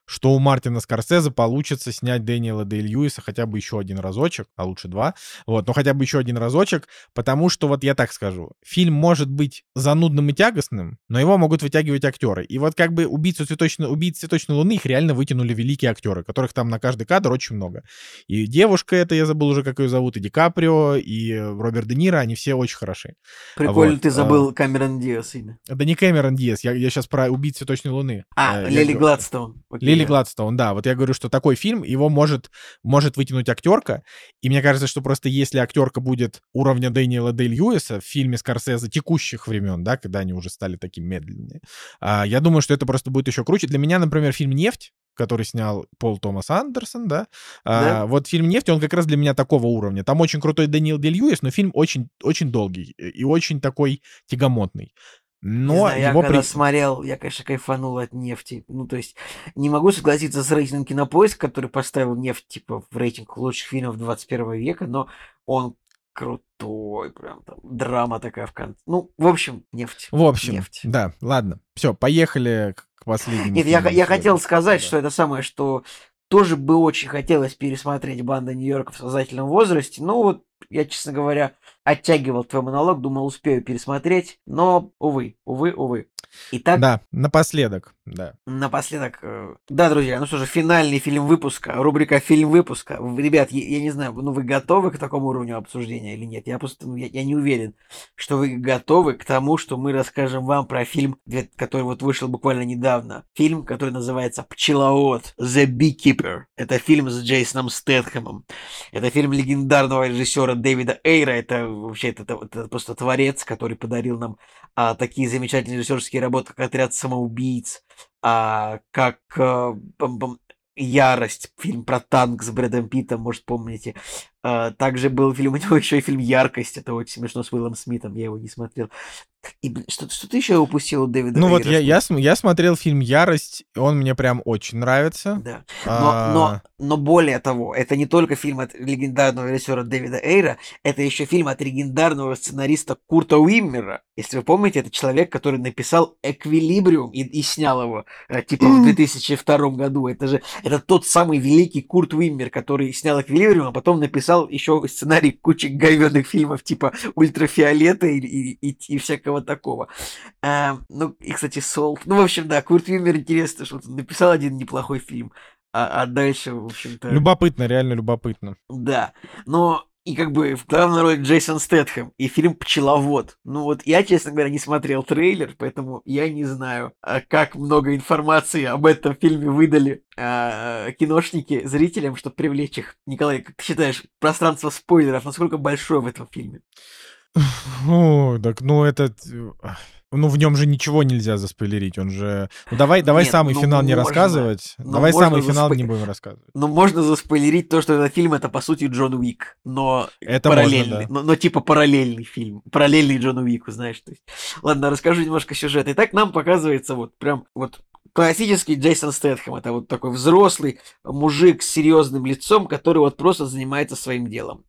что у Мартина Скорсезе получится снять Дэниела Дэй Льюиса хотя бы еще один разочек, а лучше два, вот, но хотя бы еще один разочек, потому что вот я так скажу, фильм может быть занудным и тягостным, но его могут вытягивать актеры. И вот как бы убийцу цветочной, убийц цветочной луны их реально вытянули великие актеры, которых там на каждый кадр очень много. И девушка это, я забыл уже, как ее зовут, и Ди Каприо, и Роберт Де Ниро, они все очень хороши. Прикольно, Вот, ты а. забыл Камерон Диас имя. Это не Кэмерон Диас, я, я сейчас про убийц цветочной луны. А, Э, Лили Гладстоун. Окей, Лили. Гладстоун, да. Вот я говорю, что такой фильм, его может, может вытянуть актерка. И мне кажется, что просто если актерка будет уровня Дэниела Дэй Льюиса в фильме Скорсезе текущих времен, да, когда они уже стали такими медленными, а, я думаю, что это просто будет еще круче. Для меня, например, фильм «Нефть», который снял Пол Томас Андерсон, да? Да. А, вот фильм «Нефть», он как раз для меня такого уровня. Там очень крутой Даниил Дель Льюис, но фильм очень, очень долгий и очень такой тягомотный. Не Но знаю, я его когда при- смотрел, я, конечно, кайфанул от нефти. Ну, то есть, не могу согласиться с рейтингом Кинопоиск, который поставил нефть, типа, в рейтинг лучших фильмов 21 века, но он крутой, прям там, драма такая в конце. Ну, в общем, нефть. В общем, Нефть. да, ладно. Все, поехали к последнему. Нет, я, я хотел сказать, Да. что это самое, что тоже бы очень хотелось пересмотреть «Банда Нью-Йорка» в сознательном возрасте. Ну, вот, я, честно говоря, оттягивал твой монолог, думал, успею пересмотреть, но, увы, увы, увы. Итак, Да, напоследок, да. Напоследок, э, да, друзья, ну что же, финальный фильм выпуска, рубрика «Фильм выпуска». Ребят, я, я не знаю, ну вы готовы к такому уровню обсуждения или нет? Я просто, ну, я, я не уверен, что вы готовы к тому, что мы расскажем вам про фильм, который вот вышел буквально недавно. Фильм, который называется «Пчеловод», «The Beekeeper». Это фильм с Джейсоном Стэтхэмом. Это фильм легендарного режиссера Дэвида Эйра. Это вообще это, это просто творец, который подарил нам а, такие замечательные режиссерские работы, как «Отряд самоубийц», а, как а, пам-пам, «Ярость», фильм про танк с Брэдом Питтом, может, помните. А, также был фильм, у него еще и фильм «Яркость», это очень смешно, с Уиллом Смитом, я его не смотрел. И, блин, что, что ты еще упустил у Дэвида Ну вот Эйра? я, я, я смотрел фильм «Ярость», он мне прям очень нравится. Да. А, Но, но, но более того, это не только фильм от легендарного режиссера Дэвида Эйра, это еще фильм от легендарного сценариста Курта Уиммера. Если вы помните, это человек, который написал «Эквилибриум» и, и снял его, э, типа, в 2002 году. Это же это тот самый великий Курт Уиммер, который снял «Эквилибриум», а потом написал еще сценарий кучи говенных фильмов, типа «Ультрафиолета» и, и, и, и всякого такого. А, ну, и, кстати, Солт. Ну, в общем, да, Курт Уиммер интересно, что он написал один неплохой фильм. А, а дальше, в общем-то... Любопытно, реально любопытно. Да. Но и как бы в главной роли Джейсон Стэтхэм и фильм «Пчеловод». Ну вот я, честно говоря, не смотрел трейлер, поэтому я не знаю, а, как много информации об этом фильме выдали а, киношники зрителям, чтобы привлечь их. Николай, как ты считаешь, пространство спойлеров, насколько большое в этом фильме? О, так, ну это... э, Ну, в нем же ничего нельзя заспойлерить, он же... Ну, давай, давай Нет, самый ну, финал не можно. рассказывать. Ну, давай самый финал заспой- не будем рассказывать. Ну, можно заспойлерить то, что этот фильм это по сути Джон Уик, но Это параллельный, можно, да. но, но типа параллельный фильм, параллельный Джону Уику, знаешь. То есть. Ладно, расскажу немножко сюжет. Итак, нам показывается вот прям вот классический Джейсон Стэтхэм. Это вот такой взрослый мужик с серьезным лицом, который вот просто занимается своим делом.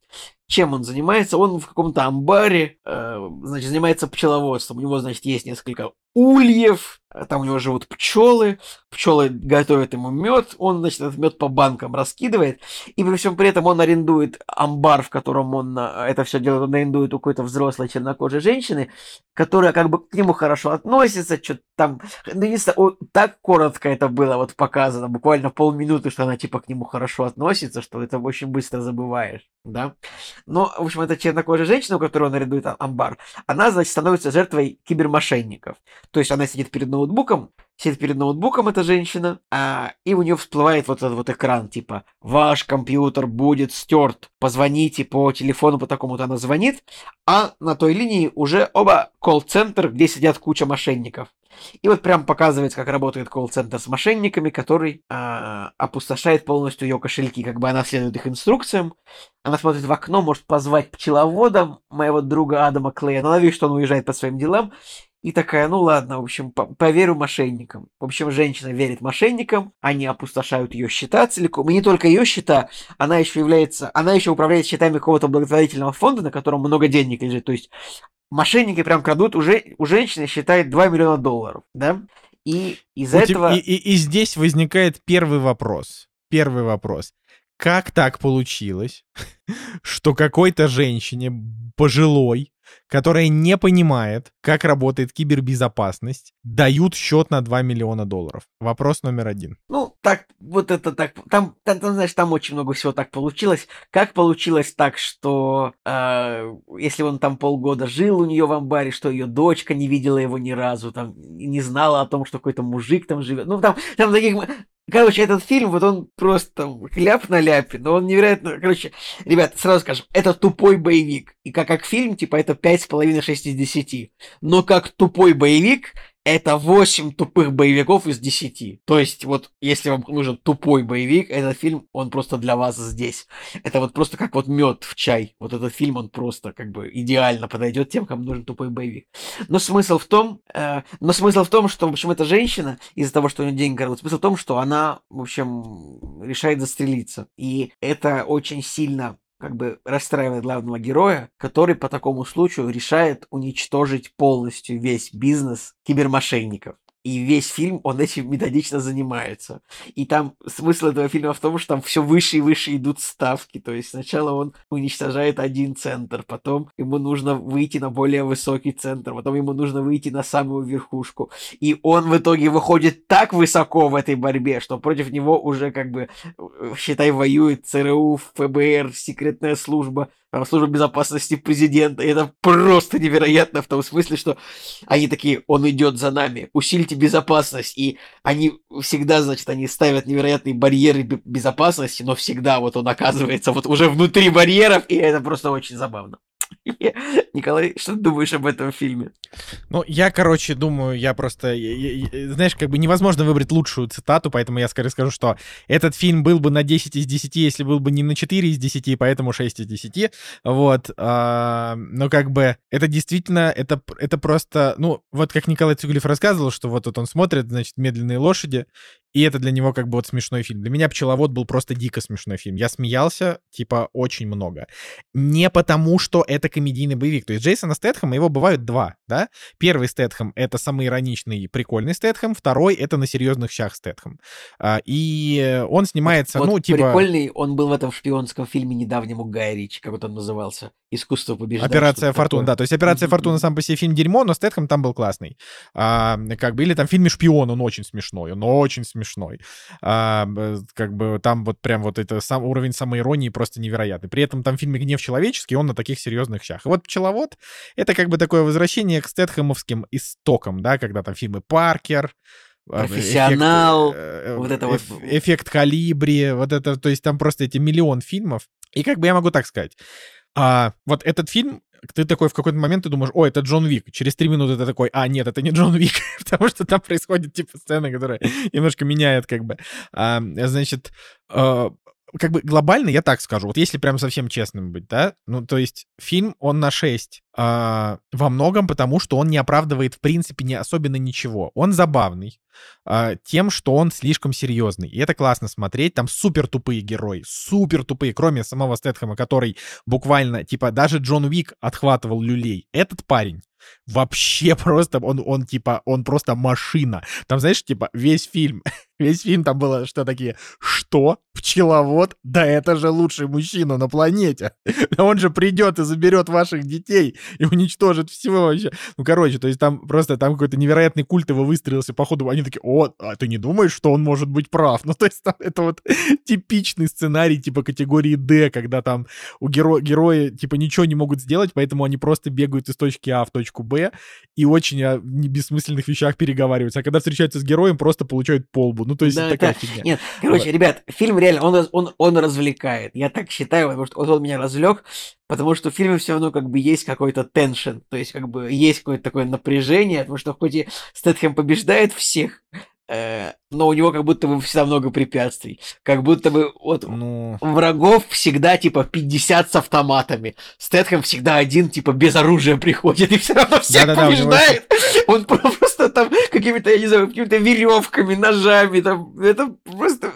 Чем он занимается? Он в каком-то амбаре, э, значит, занимается пчеловодством. У него, значит, есть несколько ульев, э, там у него живут пчелы, пчелы готовят ему мед, он, значит, этот мед по банкам раскидывает, и при всем при этом он арендует амбар, в котором он э, это все делает, он арендует у какой-то взрослой чернокожей женщины, которая как бы к нему хорошо относится, что-то там, ну, не знаю, так коротко это было вот показано, буквально полминуты, что она типа к нему хорошо относится, что это очень быстро забываешь, да. Но, в общем, эта чернокожая женщина, у которой он арендует а- амбар, она, значит, становится жертвой кибермошенников. То есть она сидит перед ноутбуком, сидит перед ноутбуком эта женщина, а, и у нее всплывает вот этот вот экран, типа, ваш компьютер будет стерт, позвоните по телефону по такому-то, она звонит, а на той линии уже оба колл-центр, где сидят куча мошенников. И вот прям показывается, как работает колл-центр с мошенниками, который а, опустошает полностью ее кошельки. Как бы она следует их инструкциям. Она смотрит в окно, может позвать пчеловода, моего друга Адама Клея. Но она видит, что он уезжает по своим делам. И такая, ну ладно, в общем, по- поверю мошенникам. В общем, женщина верит мошенникам, они опустошают ее счета целиком. И не только ее счета, она еще является, она еще управляет счетами какого-то благотворительного фонда, на котором много денег лежит. То есть мошенники прям крадут, уже у женщины считает 2 миллиона долларов, да? И из У этого... И, и- и здесь возникает первый вопрос. Первый вопрос. Как так получилось, что какой-то женщине пожилой, которая не понимает, как работает кибербезопасность, дают счет на 2 миллиона долларов? Вопрос номер один. Ну, так, вот это так, там, там, там, знаешь, там очень много всего так получилось. Как получилось так, что э, если он там полгода жил у нее в амбаре, что ее дочка не видела его ни разу, там, не знала о том, что какой-то мужик там живет. Ну, там, там таких... Короче, этот фильм, вот он просто ляп на ляпе, но он невероятно... Короче, ребят, сразу скажем, это тупой боевик. И как, как фильм, типа, это 5,5-6 из 10. Но как тупой боевик, это 8 тупых боевиков из 10. То есть, вот, если вам нужен тупой боевик, этот фильм, он просто для вас здесь. Это вот просто как вот мед в чай. Вот этот фильм, он просто как бы идеально подойдет тем, кому нужен тупой боевик. Но смысл в том, э, но смысл в том, что, в общем, эта женщина, из-за того, что у нее деньги горят, смысл в том, что она, в общем, решает застрелиться. И это очень сильно как бы расстраивает главного героя, который по такому случаю решает уничтожить полностью весь бизнес кибермошенников. И весь фильм он этим методично занимается. И там смысл этого фильма в том, что там все выше и выше идут ставки. То есть сначала он уничтожает один центр, потом ему нужно выйти на более высокий центр, потом ему нужно выйти на самую верхушку. И он в итоге выходит так высоко в этой борьбе, что против него уже как бы, э, считай, воюет ЦРУ, ФБР, секретная служба, там, служба безопасности президента. И это просто невероятно в том смысле, что они такие, он идет за нами, усильте безопасность. И они всегда, значит, они ставят невероятные барьеры безопасности, но всегда вот он оказывается вот уже внутри барьеров, и это просто очень забавно. Николай, что ты думаешь об этом фильме? Ну, я, короче, думаю, я просто... Я, я, знаешь, как бы невозможно выбрать лучшую цитату, поэтому я скорее скажу, что этот фильм был бы на 10 из 10, если был бы не на 4 из 10, поэтому 6 из 10. Вот. А, но как бы это действительно, это, это просто... Ну, вот как Николай Цугулев рассказывал, что вот, вот он смотрит, значит, «Медленные лошади», и это для него как бы вот смешной фильм. Для меня «Пчеловод» был просто дико смешной фильм. Я смеялся, типа, очень много. Не потому, что это комедийный боевик. То есть Джейсона Стэтхэма, его бывают два, да? Первый Стэтхэм — это самый ироничный и прикольный Стэтхэм, второй — это на серьезных щах Стэтхэм. А, и он снимается, вот, ну, вот типа... Прикольный, он был в этом шпионском фильме недавнему Гая Ричи, как вот он назывался. «Искусство побеждать». Операция Фортуна, да. То есть Операция Фортуна сам по себе фильм дерьмо, но Стэтхэм там был классный. А, как бы, или там в фильме «Шпион» он очень смешной, он очень смешной. А, как бы там вот прям вот это сам уровень самоиронии просто невероятный. При этом там в фильме «Гнев человеческий» он на таких серьезных щах. И вот «Пчеловод» — это как бы такое возвращение к стэтхэмовским истокам, да, когда там фильмы «Паркер», а, профессионал, эффект, э, вот это вот. Эффект калибри, вот это, то есть там просто эти миллион фильмов. И как бы я могу так сказать, а, вот этот фильм, ты такой в какой-то момент ты думаешь, о, это Джон Вик. Через три минуты ты такой, а, нет, это не Джон Вик, потому что там происходит типа сцена, которая немножко меняет как бы. А, значит, а, как бы глобально я так скажу, вот если прям совсем честным быть, да, ну, то есть фильм, он на 6, а, во многом потому, что он не оправдывает, в принципе, не особенно ничего. Он забавный а, тем, что он слишком серьезный, и это классно смотреть, там супер тупые герои, супер тупые, кроме самого Стэтхэма, который буквально, типа, даже Джон Уик отхватывал люлей. Этот парень вообще просто, он, он типа, он просто машина. Там, знаешь, типа, весь фильм, весь фильм там было что такие, что? Пчеловод? Да это же лучший мужчина на планете. Он же придет и заберет ваших детей и уничтожит всего вообще. Ну, короче, то есть там просто там какой-то невероятный культ его выстроился, походу, они такие, о, а ты не думаешь, что он может быть прав? Ну, то есть там это вот типичный сценарий типа категории D, когда там у геро героя типа ничего не могут сделать, поэтому они просто бегают из точки А в точку точку Б и очень о бессмысленных вещах переговариваются. А когда встречаются с героем, просто получают полбу. Ну, то есть да, такая да. фигня. Нет, короче, вот. ребят, фильм реально, он, он, он развлекает. Я так считаю, потому что он, он меня развлек, потому что в фильме все равно как бы есть какой-то теншн, то есть как бы есть какое-то такое напряжение, потому что хоть и Стэтхэм побеждает всех, но у него как будто бы всегда много препятствий. Как будто бы вот ну... врагов всегда типа 50 с автоматами. Стэтхэм всегда один, типа без оружия приходит и все равно всех да, да, побеждает. Да, Он просто там какими-то, я не знаю, какими-то веревками, ножами, там, это просто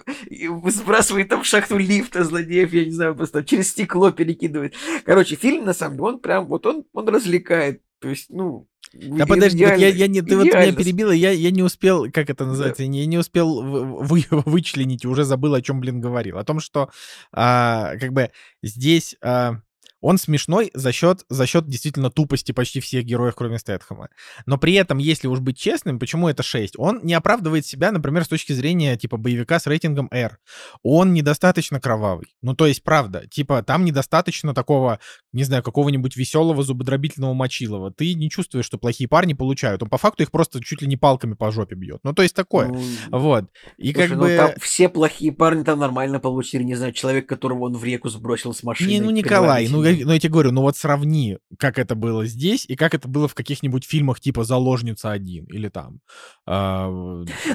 сбрасывает там в шахту лифта злодеев, я не знаю, просто через стекло перекидывает. Короче, фильм, на самом деле, он прям, вот он, он развлекает. То есть, ну, да подожди, вот я, я не, ты вот меня перебила, я, я не успел, как это называется, да. я не успел вы, вычленить, уже забыл, о чем, блин, говорил. О том, что а, как бы здесь а, он смешной за счет, за счет действительно тупости почти всех героев, кроме Стэтхэма. Но при этом, если уж быть честным, почему это 6? Он не оправдывает себя, например, с точки зрения, типа, боевика с рейтингом R. Он недостаточно кровавый. Ну, то есть, правда, типа, там недостаточно такого не знаю, какого-нибудь веселого зубодробительного мочилова, ты не чувствуешь, что плохие парни получают. Он по факту их просто чуть ли не палками по жопе бьет. Ну, то есть такое. Ну, вот. И слушай, как ну, бы... там все плохие парни там нормально получили. Не знаю, человек, которого он в реку сбросил с машины. Не, ну, Николай, ну, я, ну, я тебе говорю, ну вот сравни, как это было здесь и как это было в каких-нибудь фильмах типа «Заложница один» или там... Э,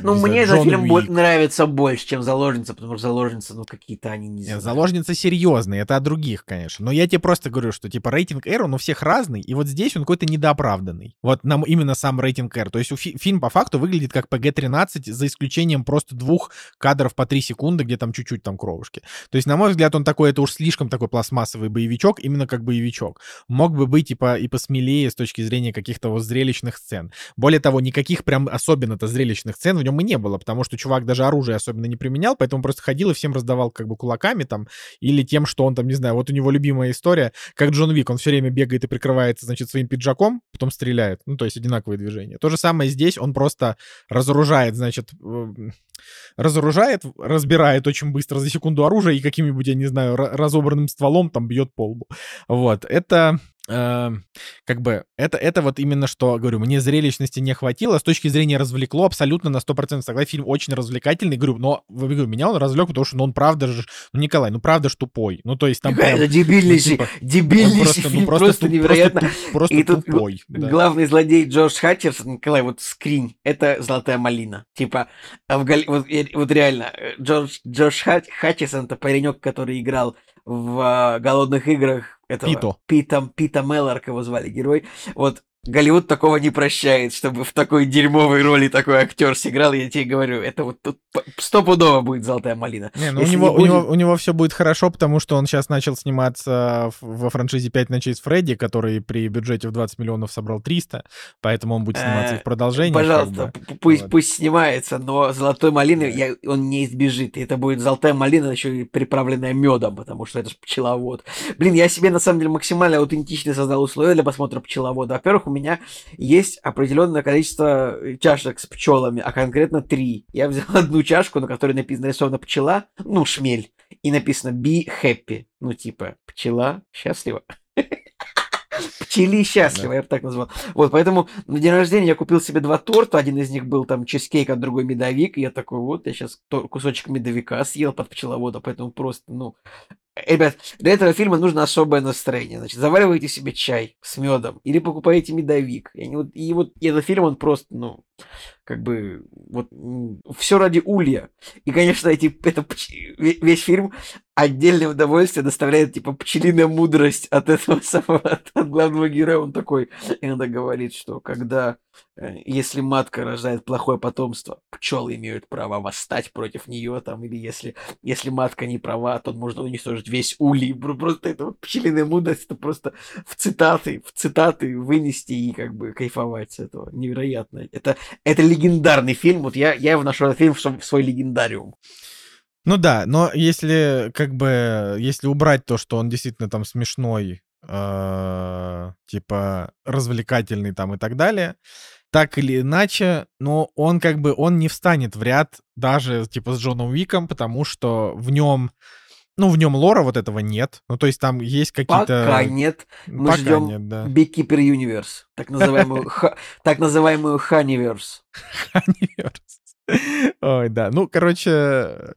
ну, мне этот фильм Уик. нравится больше, чем «Заложница», потому что «Заложница», ну, какие-то они не знаю. «Заложница» серьезные, это о других, конечно. Но я тебе просто говорю, что типа рейтинг R, он у всех разный, и вот здесь он какой-то недооправданный. Вот нам именно сам рейтинг R. То есть фи- фильм по факту выглядит как PG-13, за исключением просто двух кадров по 3 секунды, где там чуть-чуть там кровушки. То есть, на мой взгляд, он такой, это уж слишком такой пластмассовый боевичок, именно как боевичок. Мог бы быть типа и посмелее с точки зрения каких-то вот зрелищных сцен. Более того, никаких прям особенно-то зрелищных сцен в нем и не было, потому что чувак даже оружие особенно не применял, поэтому просто ходил и всем раздавал как бы кулаками там, или тем, что он там, не знаю, вот у него любимая история, как Джон Вик, он все время бегает и прикрывается, значит, своим пиджаком, потом стреляет. Ну, то есть одинаковые движения. То же самое здесь, он просто разоружает, значит, разоружает, разбирает очень быстро за секунду оружие и каким-нибудь, я не знаю, разобранным стволом там бьет по лбу. Вот, это э, как бы это, это вот именно что, говорю, мне зрелищности не хватило, с точки зрения развлекло абсолютно на 100% согласен, фильм очень развлекательный, говорю, но, говорю, меня он развлек, потому что, ну, он правда же, ну, Николай, ну, правда ж тупой, ну, то есть там прям... Это дебильнейший, ну, типа, дебильнейший просто, фильм, ну, просто, просто туп, невероятно. Просто, просто И тут тупой. Да. главный злодей Джордж Хатчерсон, Николай, вот скринь, это золотая малина, типа, а в Гали... вот, вот реально, Джордж, Джордж Хатчерсон, это паренек, который играл в uh, «Голодных играх» этого Пито. Пита, Пита Мелларк его звали герой. Вот Голливуд такого не прощает, чтобы в такой дерьмовой роли такой актер сыграл, я тебе говорю, это вот тут стопудово будет золотая малина. Не, ну у него, не будет... у, него, у него все будет хорошо, потому что он сейчас начал сниматься во франшизе 5 ночей с Фредди, который при бюджете в 20 миллионов собрал 300, поэтому он будет сниматься и в продолжении. Пожалуйста, как бы. пусть, вот. пусть снимается, но золотой малины я, он не избежит. Это будет золотая малина, еще и приправленная медом, потому что это же пчеловод. Блин, я себе на самом деле максимально аутентично создал условия для просмотра пчеловода. Во-первых, у меня есть определенное количество чашек с пчелами, а конкретно три. Я взял одну чашку, на которой написано нарисована пчела, ну, шмель, и написано be happy. Ну, типа, пчела счастлива. Пчели счастливы, я бы так назвал. Вот, поэтому на день рождения я купил себе два торта. Один из них был там чизкейк, а другой медовик. И я такой, вот, я сейчас кусочек медовика съел под пчеловода, поэтому просто, ну, Ребят, для этого фильма нужно особое настроение. Значит, заваривайте себе чай с медом или покупаете медовик. И, вот, и вот этот фильм, он просто, ну, как бы, вот, все ради улья. И, конечно, эти, это, весь фильм отдельное удовольствие доставляет, типа, пчелиная мудрость от этого самого, от, от главного героя. Он такой иногда говорит, что когда, э, если матка рождает плохое потомство, пчелы имеют право восстать против нее, там, или если, если матка не права, то можно уничтожить весь улей. Просто это вот пчелиная мудрость, это просто в цитаты, в цитаты вынести и как бы кайфовать с этого. Невероятно. Это, это легендарный фильм. Вот я, я его нашел фильм в свой, в свой легендариум. Ну да, но если как бы если убрать то, что он действительно там смешной, э, типа развлекательный там и так далее, так или иначе, но он как бы он не встанет в ряд даже типа с Джоном Уиком, потому что в нем ну, в нем лора вот этого нет. Ну, то есть там есть какие-то... Пока нет. Мы Пока ждем нет, да. Beekeeper Universe, так называемую, так называемую Honeyverse. Honeyverse. Ой, да. Ну, короче,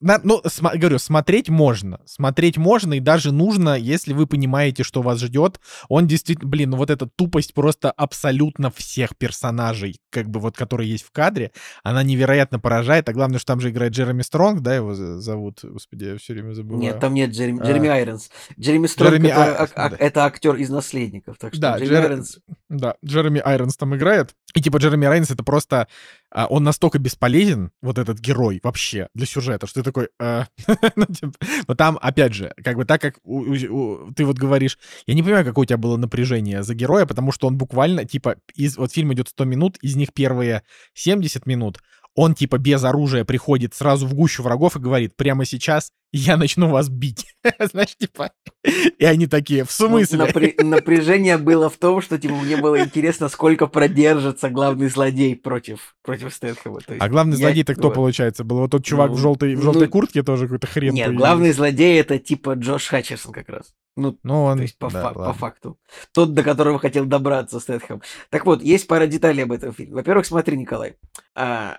на, ну, см, говорю, смотреть можно. Смотреть можно и даже нужно, если вы понимаете, что вас ждет. Он действительно, блин, ну вот эта тупость просто абсолютно всех персонажей, как бы вот, которые есть в кадре, она невероятно поражает. А главное, что там же играет Джереми Стронг, да, его зовут? Господи, я все время забываю. Нет, там нет Джереми, а... Джереми Айронс. Джереми Стронг Джереми это, а, а, да. это актер из «Наследников», так что да, Джереми Джер... Айронс... Да, Джереми Айронс там играет. И типа Джереми Айронс это просто а, он настолько бесполезен, вот этот герой, вообще, для сюжета, что ты такой... Э, ну, типа, но там, опять же, как бы так, как ты вот говоришь, я не понимаю, какое у тебя было напряжение за героя, потому что он буквально, типа, из, вот фильм идет 100 минут, из них первые 70 минут, он, типа, без оружия приходит сразу в гущу врагов и говорит, прямо сейчас я начну вас бить. Знаешь, типа... И они такие, в Ну, смысле? напря- Напряжение было в том, что типа мне было интересно, сколько продержится главный злодей против, против Стэтхэма. А главный я- злодей-то кто вот. получается? Был вот тот чувак в Ну, желтой, в ну, желтой куртке тоже какой-то хрен. Нет, появился. главный злодей это типа Джош Хатчерсон как раз. Ну, Ну, он... то есть по, да, фа- по факту. Тот, до которого хотел добраться Стэтхэм. Так вот, есть пара деталей об этом фильме. Во-первых, смотри, Николай. А,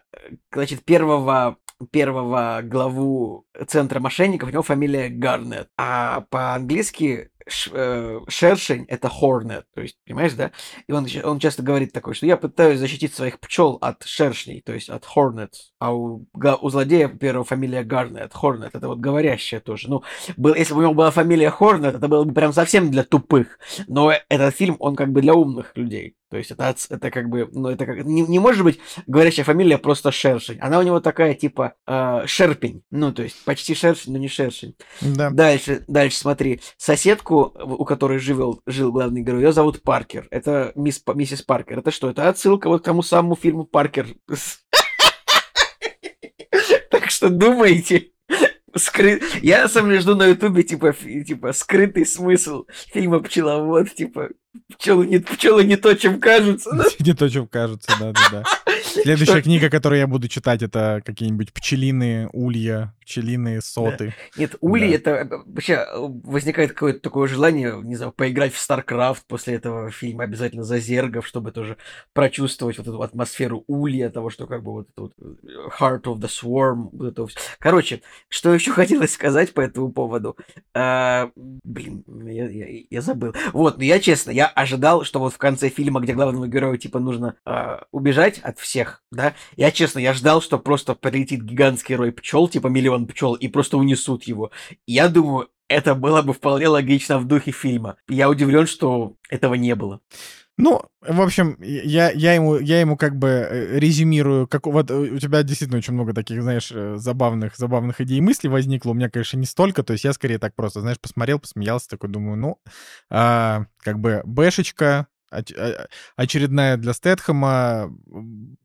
значит, первого первого главу центра мошенников, у него фамилия Гарнет. А по-английски шершень это Hornet. То есть, понимаешь, да? И он, он часто говорит такое, что я пытаюсь защитить своих пчел от шершней, то есть от Hornets. А у, у злодея первого фамилия Гарнет. Hornet это вот говорящая тоже. Ну, был, если бы у него была фамилия Hornet, это было бы прям совсем для тупых. Но этот фильм, он как бы для умных людей. То есть это, это как бы, ну это как, не, не может быть говорящая фамилия просто Шершень. Она у него такая типа э, Шерпень. Ну, то есть почти Шершень, но не Шершень. Да. Дальше, дальше смотри. Соседку, у которой жил, жил главный герой, ее зовут Паркер. Это мисс, миссис Паркер. Это что? Это отсылка вот к тому самому фильму Паркер. Так что думайте. Скры... Я сам жду на ютубе, типа, фи- типа, скрытый смысл фильма «Пчеловод», типа, пчелы не, пчелы не то, чем кажутся. Ну, Не то, чем кажется, да-да-да. Следующая Что- книга, которую я буду читать, это какие-нибудь пчелиные улья, пчелиные соты. Нет, Ули, Да. это э, вообще э, возникает какое-то такое желание, не знаю, поиграть в StarCraft после этого фильма, обязательно за зергов, чтобы тоже прочувствовать вот эту атмосферу Улья, того, что как бы вот это вот э, Heart of the Swarm, вот это вот. Короче, что еще хотелось сказать по этому поводу? А, блин, я, я- я забыл. Вот, но я честно, я ожидал, что вот в конце фильма, где главному герою типа нужно а, убежать от всех, да, я честно, я ждал, что просто прилетит гигантский рой пчел, типа миллион пчел, и просто унесут его. Я думаю, это было бы вполне логично в духе фильма. Я удивлен, что этого не было. Ну, в общем, я, я, ему, я ему как бы э, резюмирую, как вот э, у тебя действительно очень много таких, знаешь, э, забавных, забавных идей и мыслей возникло. У меня, конечно, не столько, то есть я скорее так просто, знаешь, посмотрел, посмеялся, такой думаю, ну, а, как бы бэшечка, оч- очередная для Стэтхэма.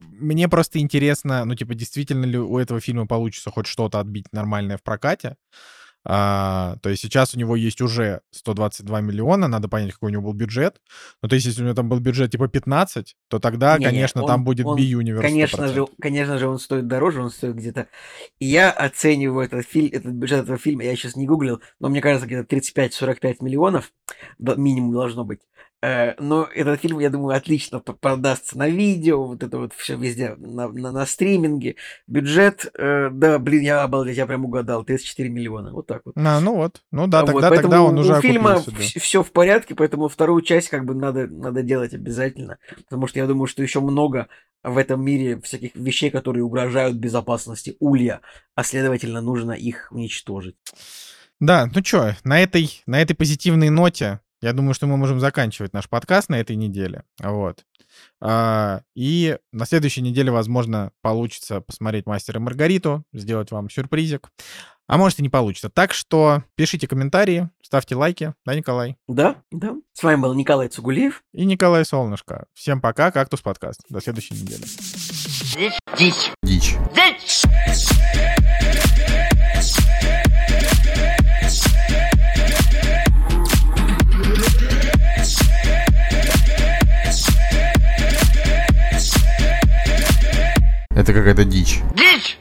Мне просто интересно, ну, типа, действительно ли у этого фильма получится хоть что-то отбить нормальное в прокате. А, то есть сейчас у него есть уже 122 миллиона, надо понять, какой у него был бюджет. Ну, то есть если у него там был бюджет типа 15, то тогда, Не-не, конечно, он- там будет он, B-Universe. Конечно 100%. же, конечно же, он стоит дороже, он стоит где-то... И я оцениваю этот фильм, этот бюджет этого фильма, я сейчас не гуглил, но мне кажется, где-то 35-45 миллионов минимум должно быть. Э, Но этот фильм, я думаю, отлично продастся на видео, вот это вот все везде, на, на, на стриминге. Бюджет, э, да, блин, я обалдеть, я прям угадал, 34 миллиона, вот так вот. А, ну вот. Ну да, Вот, тогда, поэтому тогда он у уже фильма окупился, да. все в порядке, поэтому вторую часть как бы надо, надо делать обязательно, потому что я думаю, что еще много в этом мире всяких вещей, которые угрожают безопасности Улья, а следовательно нужно их уничтожить. Да, ну что, на этой, на этой позитивной ноте, я думаю, что мы можем заканчивать наш подкаст на этой неделе. Вот. А, и на следующей неделе, возможно, получится посмотреть «Мастера и Маргариту», сделать вам сюрпризик. А может и не получится. Так что пишите комментарии, ставьте лайки. Да, Николай? Да, да. С вами был Николай Цугулиев. И Николай Солнышко. Всем пока, «Кактус подкаст». До следующей недели. Дичь. Дичь. Дичь. Это какая-то дичь. Дичь!